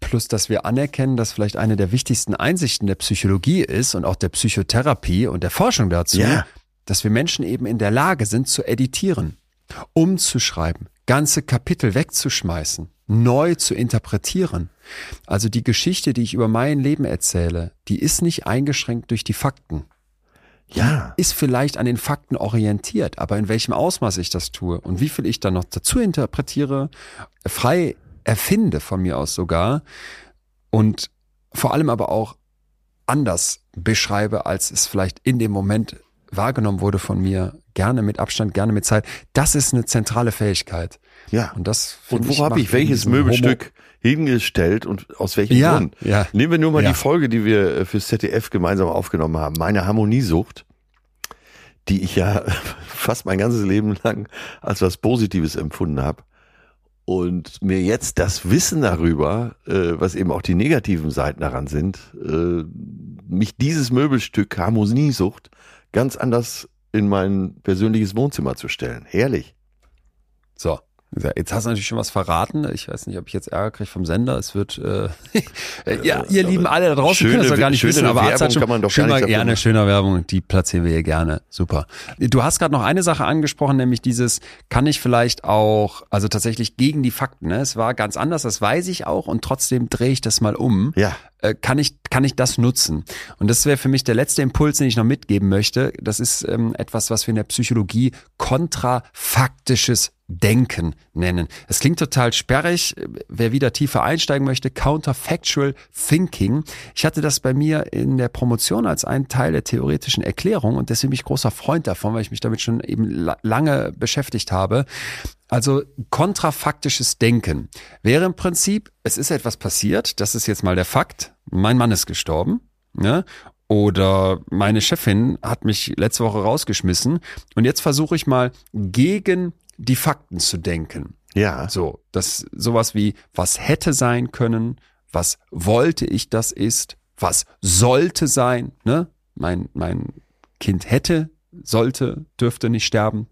Plus, dass wir anerkennen, dass vielleicht eine der wichtigsten Einsichten der Psychologie ist und auch der Psychotherapie und der Forschung dazu, Ja. dass wir Menschen eben in der Lage sind zu editieren, umzuschreiben, ganze Kapitel wegzuschmeißen, neu zu interpretieren. Also die Geschichte, die ich über mein Leben erzähle, die ist nicht eingeschränkt durch die Fakten. Ja. Ist vielleicht an den Fakten orientiert, aber in welchem Ausmaß ich das tue und wie viel ich dann noch dazu interpretiere, frei erfinde von mir aus sogar und vor allem aber auch anders beschreibe, als es vielleicht in dem Moment wahrgenommen wurde von mir, gerne mit Abstand, gerne mit Zeit. Das ist eine zentrale Fähigkeit. Ja. Und das Und wo habe ich welches Möbelstück hingestellt und aus welchem Ja, Grund? ja. Nehmen wir nur mal Ja. die Folge, die wir äh, fürs ZDF gemeinsam aufgenommen haben. Meine Harmoniesucht, die ich ja fast mein ganzes Leben lang als was Positives empfunden habe. Und mir jetzt das Wissen darüber, äh, was eben auch die negativen Seiten daran sind, äh, mich dieses Möbelstück Harmoniesucht ganz anders in mein persönliches Wohnzimmer zu stellen. Herrlich. So. Jetzt hast du natürlich schon was verraten. Ich weiß nicht, ob ich jetzt Ärger kriege vom Sender. Es wird, äh, ja, ihr lieben alle da draußen schöne- können das doch gar nicht schönere wissen, aber Werbung hat schon, kann man doch gar schöner, dafür ja, eine machen. schöne Werbung, die platzieren wir hier gerne. Super. Du hast gerade noch eine Sache angesprochen, nämlich dieses, kann ich vielleicht auch, also tatsächlich gegen die Fakten, ne? Es war ganz anders, das weiß ich auch und trotzdem drehe ich das mal um Ja. Äh, kann ich kann ich das nutzen? Und das wäre für mich der letzte Impuls, den ich noch mitgeben möchte. Das ist ähm, etwas, was wir in der Psychologie kontrafaktisches Denken nennen. Es klingt total sperrig. Wer wieder tiefer einsteigen möchte, Counterfactual Thinking. Ich hatte das bei mir in der Promotion als einen Teil der theoretischen Erklärung und deswegen bin ich großer Freund davon, weil ich mich damit schon eben la lange beschäftigt habe. Also kontrafaktisches Denken wäre im Prinzip, es ist etwas passiert, das ist jetzt mal der Fakt, mein Mann ist gestorben, ne? Oder meine Chefin hat mich letzte Woche rausgeschmissen und jetzt versuche ich mal gegen die Fakten zu denken. Ja. So, das sowas wie was hätte sein können, was wollte ich das ist, was sollte sein, ne? Mein mein Kind hätte, sollte, dürfte nicht sterben.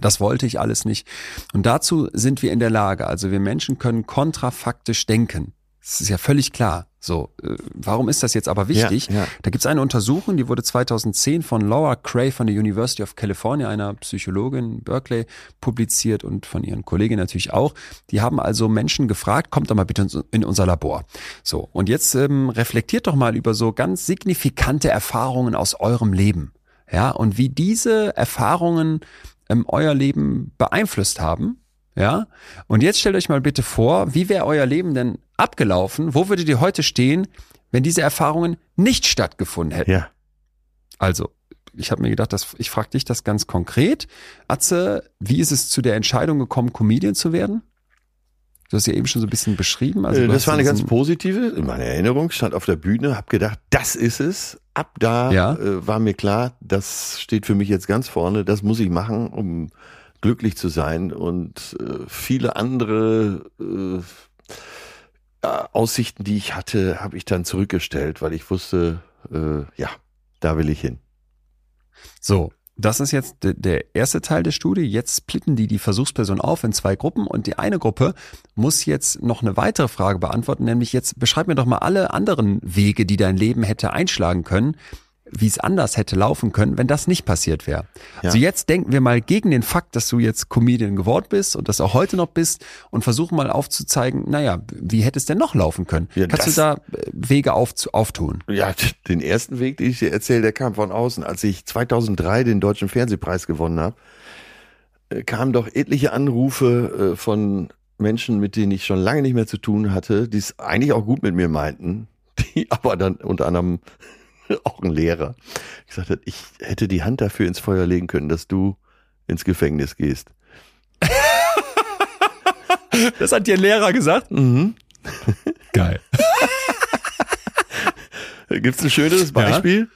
Das wollte ich alles nicht. Und dazu sind wir in der Lage. Also wir Menschen können kontrafaktisch denken. Das ist ja völlig klar. So, äh, warum ist das jetzt aber wichtig? Ja, ja. Da gibt es eine Untersuchung, die wurde 2010 von Laura Cray von der University of California, einer Psychologin in Berkeley, publiziert und von ihren Kolleginnen natürlich auch. Die haben also Menschen gefragt, kommt doch mal bitte in- in unser Labor. So, und jetzt ähm, reflektiert doch mal über so ganz signifikante Erfahrungen aus eurem Leben. Ja, und wie diese Erfahrungen ähm, euer Leben beeinflusst haben. Ja? Und jetzt stellt euch mal bitte vor, wie wäre euer Leben denn abgelaufen? Wo würdet ihr heute stehen, wenn diese Erfahrungen nicht stattgefunden hätten? Ja. Also, ich habe mir gedacht, dass, ich frage dich das ganz konkret. Atze, wie ist es zu der Entscheidung gekommen, Comedian zu werden? Du hast ja eben schon so ein bisschen beschrieben. Also Äh, das war eine ganz positive, in meiner Erinnerung, stand auf der Bühne, hab gedacht, das ist es. Ab da Ja. äh, war mir klar, das steht für mich jetzt ganz vorne, das muss ich machen, um glücklich zu sein. Und äh, viele andere äh, Aussichten, die ich hatte, habe ich dann zurückgestellt, weil ich wusste, äh, ja, da will ich hin. So, das ist jetzt de- der erste Teil der Studie. Jetzt splitten die die Versuchsperson auf in zwei Gruppen und die eine Gruppe muss jetzt noch eine weitere Frage beantworten, nämlich jetzt beschreib mir doch mal alle anderen Wege, die dein Leben hätte einschlagen können, wie es anders hätte laufen können, wenn das nicht passiert wäre. Ja. Also jetzt denken wir mal gegen den Fakt, dass du jetzt Comedian geworden bist und das auch heute noch bist und versuchen mal aufzuzeigen, naja, wie hätte es denn noch laufen können? Ja, Kannst du da äh, Wege auf, auftun? Ja, den ersten Weg, den ich dir erzähle, der kam von außen. Als ich 2003 den Deutschen Fernsehpreis gewonnen habe, äh, kamen doch etliche Anrufe äh, von Menschen, mit denen ich schon lange nicht mehr zu tun hatte, die es eigentlich auch gut mit mir meinten, die aber dann unter anderem auch ein Lehrer gesagt hat, ich hätte die Hand dafür ins Feuer legen können, dass du ins Gefängnis gehst. Das hat dir ein Lehrer gesagt? Mhm. Geil. Gibt's ein schöneres Beispiel?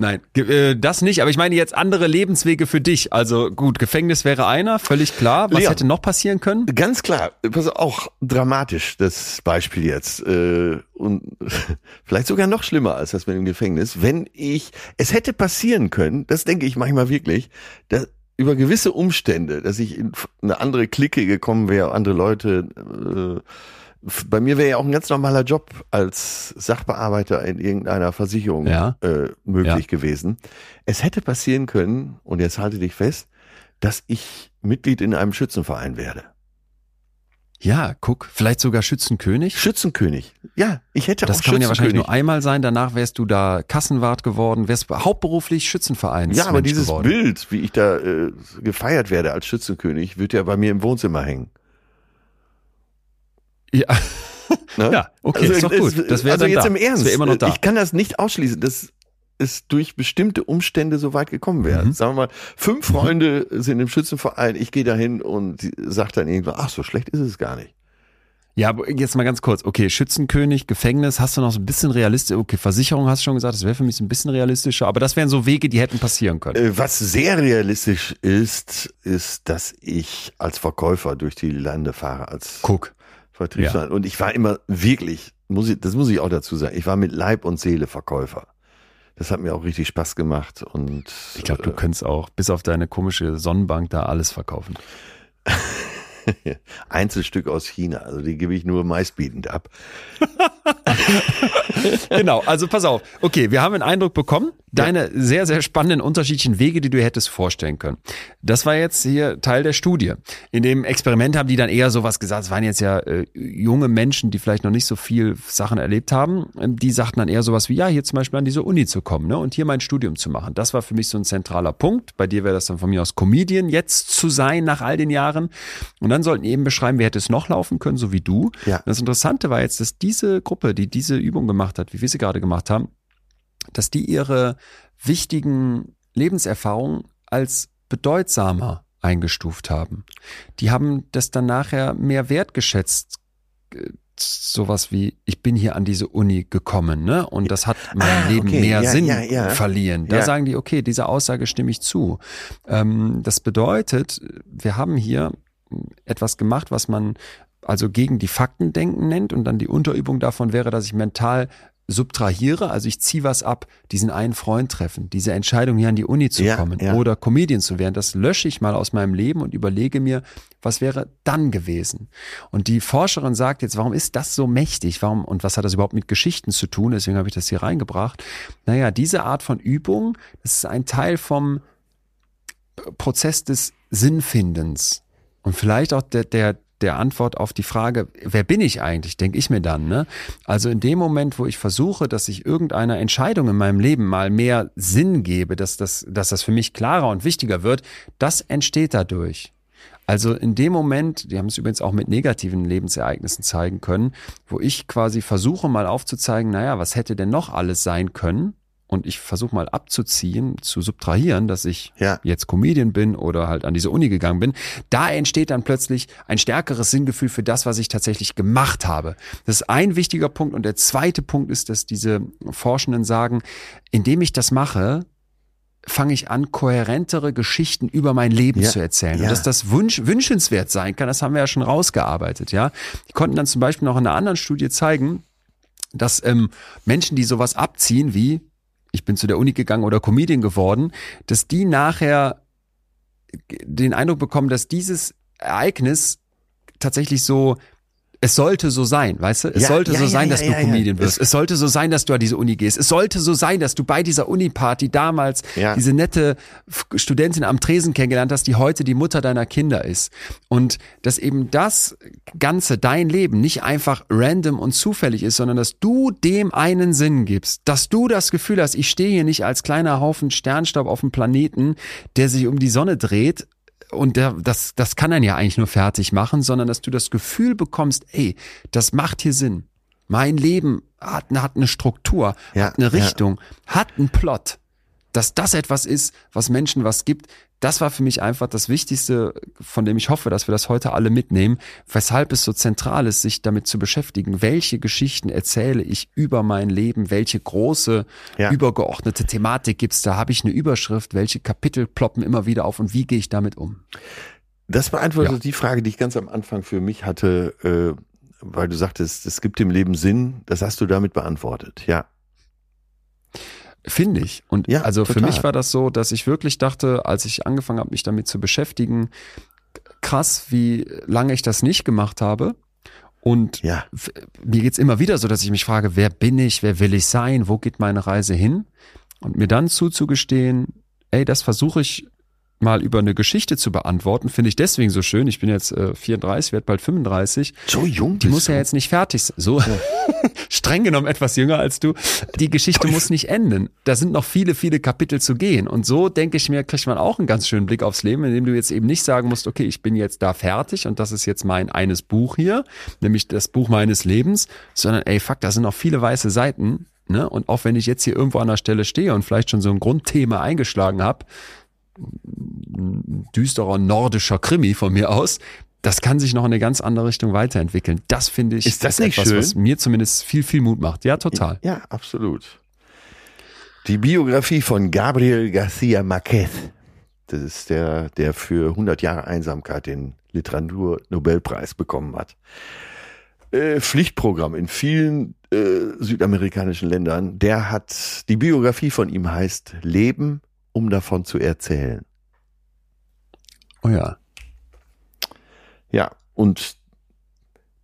Nein, äh, das nicht, aber ich meine jetzt andere Lebenswege für dich. Also gut, Gefängnis wäre einer, völlig klar. Was Leon. hätte noch passieren können? Ganz klar, pass auch dramatisch das Beispiel jetzt äh, und vielleicht sogar noch schlimmer als das mit dem Gefängnis. Wenn ich, es hätte passieren können, das denke ich manchmal wirklich, dass über gewisse Umstände, dass ich in eine andere Clique gekommen wäre, andere Leute. Äh, bei mir wäre ja auch ein ganz normaler Job als Sachbearbeiter in irgendeiner Versicherung Ja. äh, möglich Ja. gewesen. Es hätte passieren können, und jetzt halte dich fest, dass ich Mitglied in einem Schützenverein werde. Ja, guck, vielleicht sogar Schützenkönig. Schützenkönig. Ja, ich hätte Das auch kann man ja wahrscheinlich nur einmal sein. Danach wärst du da Kassenwart geworden, wärst hauptberuflich Schützenvereins. ja, aber Mensch dieses geworden. Bild, wie ich da äh, gefeiert werde als Schützenkönig, wird ja bei mir im Wohnzimmer hängen. Ja, Ne? ja okay, ist doch gut. es- Das wäre also jetzt da. im Ernst. Immer noch da. Ich kann das nicht ausschließen, dass es durch bestimmte Umstände so weit gekommen wäre. Mhm. Sagen wir mal, fünf Freunde sind im Schützenverein, ich gehe dahin und sagt dann irgendwann, ach, so schlecht ist es gar nicht. Ja, aber jetzt mal ganz kurz. Okay, Schützenkönig, Gefängnis, hast du noch so ein bisschen realistisch? Okay, Versicherung hast du schon gesagt, das wäre für mich so ein bisschen realistischer. Aber das wären so Wege, die hätten passieren können. Äh, Was sehr realistisch ist, ist, dass ich als Verkäufer durch die Lande fahre, als Guck. Vertriebsmann. Und ich war immer wirklich, muss ich, das muss ich auch dazu sagen, ich war mit Leib und Seele Verkäufer. Das hat mir auch richtig Spaß gemacht und Ich glaube, du äh, könntest auch bis auf deine komische Sonnenbank da alles verkaufen. Einzelstück aus China, also die gebe ich nur meistbietend ab. genau, also pass auf. Okay, wir haben einen Eindruck bekommen. Deine sehr, sehr spannenden unterschiedlichen Wege, die du hättest vorstellen können. Das war jetzt hier Teil der Studie. In dem Experiment haben die dann eher sowas gesagt. Es waren jetzt ja äh, junge Menschen, die vielleicht noch nicht so viel Sachen erlebt haben. Ähm, Die sagten dann eher sowas wie, ja, hier zum Beispiel an diese Uni zu kommen ne, und hier mein Studium zu machen. Das war für mich so ein zentraler Punkt. Bei dir wäre das dann von mir aus Comedian jetzt zu sein nach all den Jahren. Und dann sollten die eben beschreiben, wie hätte es noch laufen können, so wie du. Ja. Das Interessante war jetzt, dass diese Gruppe, die diese Übung gemacht hat, wie wir sie gerade gemacht haben, dass die ihre wichtigen Lebenserfahrungen als bedeutsamer eingestuft haben. Die haben das dann nachher mehr wertgeschätzt. Äh, Sowas wie, ich bin hier an diese Uni gekommen, ne? Und das hat mein Ah, Leben okay. mehr Ja, Sinn ja, ja. verliehen. Da sagen die, okay, dieser Aussage stimme ich zu. Ähm, das bedeutet, wir haben hier etwas gemacht, was man also gegen die Faktendenken nennt und dann die Unterübung davon wäre, dass ich mental subtrahiere, also ich ziehe was ab, diesen einen Freund treffen, diese Entscheidung hier an die Uni zu Ja, kommen ja. oder Comedian zu werden, das lösche ich mal aus meinem Leben und überlege mir, was wäre dann gewesen? Und die Forscherin sagt jetzt, warum ist das so mächtig? Warum und was hat das überhaupt mit Geschichten zu tun? Deswegen habe ich das hier reingebracht. Naja, diese Art von Übung, das ist ein Teil vom Prozess des Sinnfindens und vielleicht auch der, der, der Antwort auf die Frage, wer bin ich eigentlich, denke ich mir dann. Ne? Also in dem Moment, wo ich versuche, dass ich irgendeiner Entscheidung in meinem Leben mal mehr Sinn gebe, dass das, dass das für mich klarer und wichtiger wird, das entsteht dadurch. Also in dem Moment, die haben es übrigens auch mit negativen Lebensereignissen zeigen können, wo ich quasi versuche mal aufzuzeigen, naja, was hätte denn noch alles sein können? Und ich versuche mal abzuziehen, zu subtrahieren, dass ich Ja. jetzt Comedian bin oder halt an diese Uni gegangen bin. Da entsteht dann plötzlich ein stärkeres Sinngefühl für das, was ich tatsächlich gemacht habe. Das ist ein wichtiger Punkt. Und der zweite Punkt ist, dass diese Forschenden sagen, indem ich das mache, fange ich an, kohärentere Geschichten über mein Leben Ja, zu erzählen. ja. Und dass das wünsch, wünschenswert sein kann, das haben wir ja schon rausgearbeitet, ja. Die konnten dann zum Beispiel noch in einer anderen Studie zeigen, dass ähm, Menschen, die sowas abziehen, wie ich bin zu der Uni gegangen oder Comedian geworden, dass die nachher den Eindruck bekommen, dass dieses Ereignis tatsächlich so es sollte so sein, weißt du? Es Ja, sollte ja, so ja, sein, dass du. Comedian wirst. Es sollte so sein, dass du an diese Uni gehst. Es sollte so sein, dass du bei dieser Uni-Party damals diese nette Studentin am Tresen kennengelernt hast, die heute die Mutter deiner Kinder ist. Und dass eben das Ganze, dein Leben, nicht einfach random und zufällig ist, sondern dass du dem einen Sinn gibst. Dass du das Gefühl hast, ich stehe hier nicht als kleiner Haufen Sternstaub auf dem Planeten, der sich um die Sonne dreht, und das, das kann einen ja eigentlich nur fertig machen, sondern dass du das Gefühl bekommst, ey, das macht hier Sinn. Mein Leben hat, hat eine Struktur, Ja, hat eine ja. Richtung, hat einen Plot. Dass das etwas ist, was Menschen was gibt, das war für mich einfach das Wichtigste, von dem ich hoffe, dass wir das heute alle mitnehmen, weshalb es so zentral ist, sich damit zu beschäftigen. Welche Geschichten erzähle ich über mein Leben? Welche große, Ja. übergeordnete Thematik gibt's da? Habe ich eine Überschrift? Welche Kapitel ploppen immer wieder auf und wie gehe ich damit um? Das beantwortet Ja. die Frage, die ich ganz am Anfang für mich hatte, äh, weil du sagtest, es gibt dem Leben Sinn. Das hast du damit beantwortet. Ja. Finde ich. Und Ja, also für total. mich war das so, dass ich wirklich dachte, als ich angefangen habe, mich damit zu beschäftigen, krass, wie lange ich das nicht gemacht habe. Und Ja. mir geht's immer wieder so, dass ich mich frage, wer bin ich, wer will ich sein, wo geht meine Reise hin? Und mir dann zuzugestehen, ey, das versuche ich mal über eine Geschichte zu beantworten, finde ich deswegen so schön. Ich bin jetzt äh, 34, werde bald 35. So jung Die muss ja du. jetzt nicht fertig sein. So streng genommen etwas jünger als du. Die Geschichte muss nicht enden. Da sind noch viele, viele Kapitel zu gehen. Und so denke ich mir, kriegt man auch einen ganz schönen Blick aufs Leben, indem du jetzt eben nicht sagen musst, okay, ich bin jetzt da fertig und das ist jetzt mein eines Buch hier, nämlich das Buch meines Lebens, sondern ey, fuck, da sind noch viele weiße Seiten. Ne? Und auch wenn ich jetzt hier irgendwo an der Stelle stehe und vielleicht schon so ein Grundthema eingeschlagen habe, düsterer nordischer Krimi von mir aus, das kann sich noch in eine ganz andere Richtung weiterentwickeln. Das finde ich Ist das nicht etwas, schön? was mir zumindest viel, viel Mut macht. Ja, total. Ja, absolut. Die Biografie von Gabriel Garcia Marquez. Das ist der, der für 100 Jahre Einsamkeit den Literaturnobelpreis bekommen hat. Äh, Pflichtprogramm in vielen äh, südamerikanischen Ländern. Der hat, die Biografie von ihm heißt Leben, um davon zu erzählen. Oh ja. Ja, und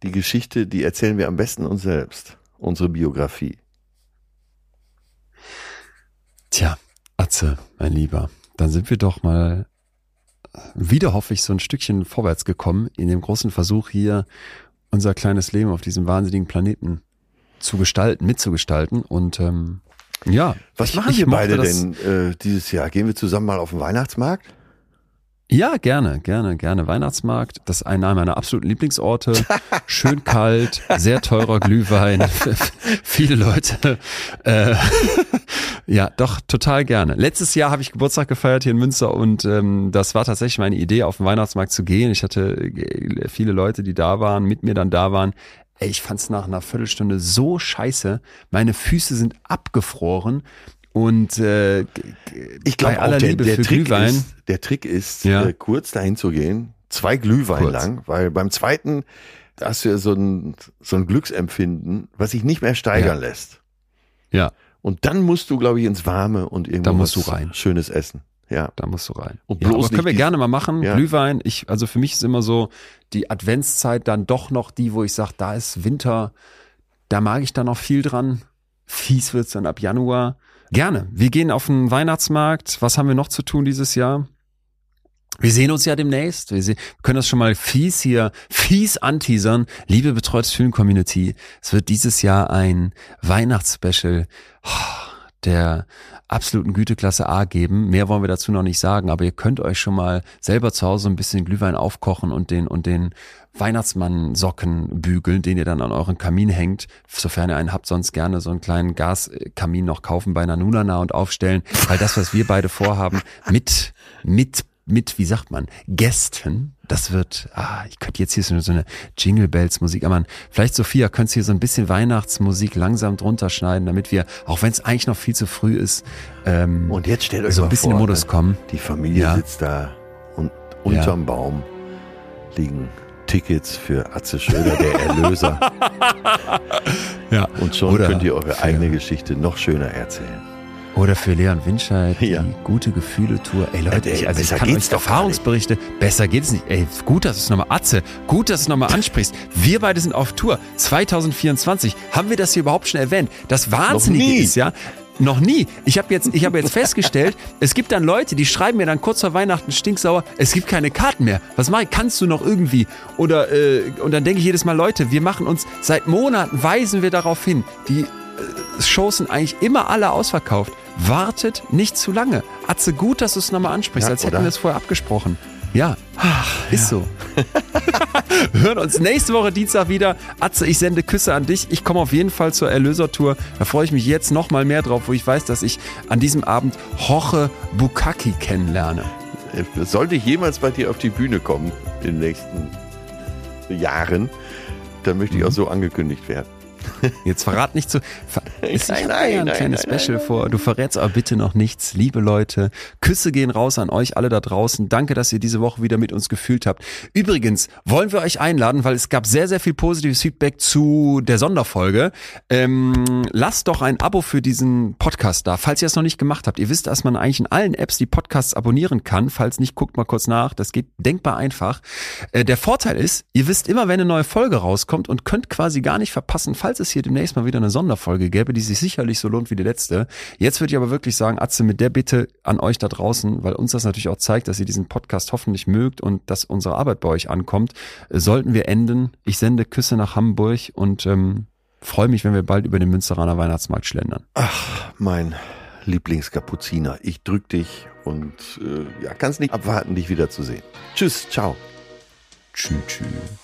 die Geschichte, die erzählen wir am besten uns selbst. Unsere Biografie. Tja, Atze, mein Lieber, dann sind wir doch mal wieder, hoffe ich, so ein Stückchen vorwärts gekommen in dem großen Versuch hier unser kleines Leben auf diesem wahnsinnigen Planeten zu gestalten, mitzugestalten. Und ähm, ja, Was machen ich wir beide denn äh, dieses Jahr? Gehen wir zusammen mal auf den Weihnachtsmarkt? Ja, gerne, gerne, gerne. Weihnachtsmarkt, das ist einer meiner absoluten Lieblingsorte. Schön kalt, sehr teurer Glühwein, viele Leute. Äh, ja, doch, total gerne. Letztes Jahr habe ich Geburtstag gefeiert hier in Münster und ähm, das war tatsächlich meine Idee, auf den Weihnachtsmarkt zu gehen. Ich hatte äh, viele Leute, die da waren, mit mir dann da waren. Ey, ich fand's nach einer Viertelstunde so scheiße. Meine Füße sind abgefroren. Und äh, Ich glaube aller der, Liebe der, für Trick Glühwein. ist, der Trick ist, Ja. äh, kurz dahin zu gehen, zwei Glühwein Kurz. lang, weil beim zweiten hast du ja so ein, so ein Glücksempfinden, was sich nicht mehr steigern lässt. Ja. Und dann musst du, glaube ich, ins Warme und irgendwo Da musst was du rein. Schönes essen. Ja. Da musst du rein. Und ja, bloß aber können nicht wir die- gerne mal machen. Ja. Glühwein. Ich, also für mich ist immer so die Adventszeit dann doch noch die, wo ich sage, da ist Winter. Da mag ich dann noch viel dran. Fies wird's dann ab Januar. Gerne. Wir gehen auf den Weihnachtsmarkt. Was haben wir noch zu tun dieses Jahr? Wir sehen uns ja demnächst. Wir, sehen, wir können das schon mal fies hier, fies anteasern. Liebe betreutes Film Community, es wird dieses Jahr ein Weihnachtsspecial. Oh, der absoluten Güteklasse A geben. Mehr wollen wir dazu noch nicht sagen, aber ihr könnt euch schon mal selber zu Hause ein bisschen Glühwein aufkochen und den und den Weihnachtsmann-Socken bügeln, den ihr dann an euren Kamin hängt, sofern ihr einen habt, sonst gerne so einen kleinen Gaskamin noch kaufen bei Nanunana und aufstellen, weil das, was wir beide vorhaben, mit, mit mit, wie sagt man, Gästen. Das wird, ah, ich könnte jetzt hier so eine Jingle Bells Musik, aber vielleicht Sophia, könntest hier so ein bisschen Weihnachtsmusik langsam drunter schneiden, damit wir, auch wenn es eigentlich noch viel zu früh ist, ähm, und jetzt stellt euch so ein bisschen vor, im Modus ne? kommen. Die Familie Ja. sitzt da und unterm Baum liegen Tickets für Atze Schröder, der Erlöser. Ja. Und schon Oder könnt ihr eure eigene Geschichte noch schöner erzählen. Oder für Leon Winscheid, Ja. die gute Gefühle-Tour. Ey Leute, Ey, ich, also ich besser kann euch Erfahrungsberichte, besser geht's nicht. Ey, gut, dass du es nochmal, Atze, gut, dass du es nochmal ansprichst. Wir beide sind auf Tour 2024. Haben wir das hier überhaupt schon erwähnt? Das Wahnsinnige ist ja, noch nie. Ich habe jetzt, ich habe jetzt festgestellt, es gibt dann Leute, die schreiben mir dann kurz vor Weihnachten stinksauer, es gibt keine Karten mehr. Was mache ich? Kannst du noch irgendwie? Oder äh, und dann denke ich jedes Mal, Leute, wir machen uns seit Monaten weisen wir darauf hin. Die äh, Shows sind eigentlich immer alle ausverkauft. Wartet nicht zu lange. Atze, gut, dass du es nochmal ansprichst, Ja, als hätten oder? wir es vorher abgesprochen. Ja, ist so. Hören uns nächste Woche Dienstag wieder. Atze, ich sende Küsse an dich. Ich komme auf jeden Fall zur Erlösertour. Da freue ich mich jetzt noch mal mehr drauf, wo ich weiß, dass ich an diesem Abend Hoche Bukaki kennenlerne. Sollte ich jemals bei dir auf die Bühne kommen in den nächsten Jahren, dann möchte Mhm. ich auch so angekündigt werden. Jetzt verrat nicht zu. Ver ich Nein, nein, ein nein, kleines nein, Special vor. Du verrätst aber bitte noch nichts. Liebe Leute, Küsse gehen raus an euch alle da draußen. Danke, dass ihr diese Woche wieder mit uns gefühlt habt. Übrigens wollen wir euch einladen, weil es gab sehr, sehr viel positives Feedback zu der Sonderfolge. Ähm, lasst doch ein Abo für diesen Podcast da, falls ihr es noch nicht gemacht habt. Ihr wisst, dass man eigentlich in allen Apps die Podcasts abonnieren kann. Falls nicht, guckt mal kurz nach. Das geht denkbar einfach. Äh, der Vorteil ist, ihr wisst immer, wenn eine neue Folge rauskommt und könnt quasi gar nicht verpassen, falls es hier demnächst mal wieder eine Sonderfolge gäbe, die sich sicherlich so lohnt wie die letzte. Jetzt würde ich aber wirklich sagen, Atze, mit der Bitte an euch da draußen, weil uns das natürlich auch zeigt, dass ihr diesen Podcast hoffentlich mögt und dass unsere Arbeit bei euch ankommt, sollten wir enden. Ich sende Küsse nach Hamburg und ähm, freue mich, wenn wir bald über den Münsteraner Weihnachtsmarkt schlendern. Ach, mein Lieblingskapuziner. Ich drück dich und äh, ja, kann es nicht abwarten, dich wiederzusehen. Tschüss, ciao. Tschüss, tschüss.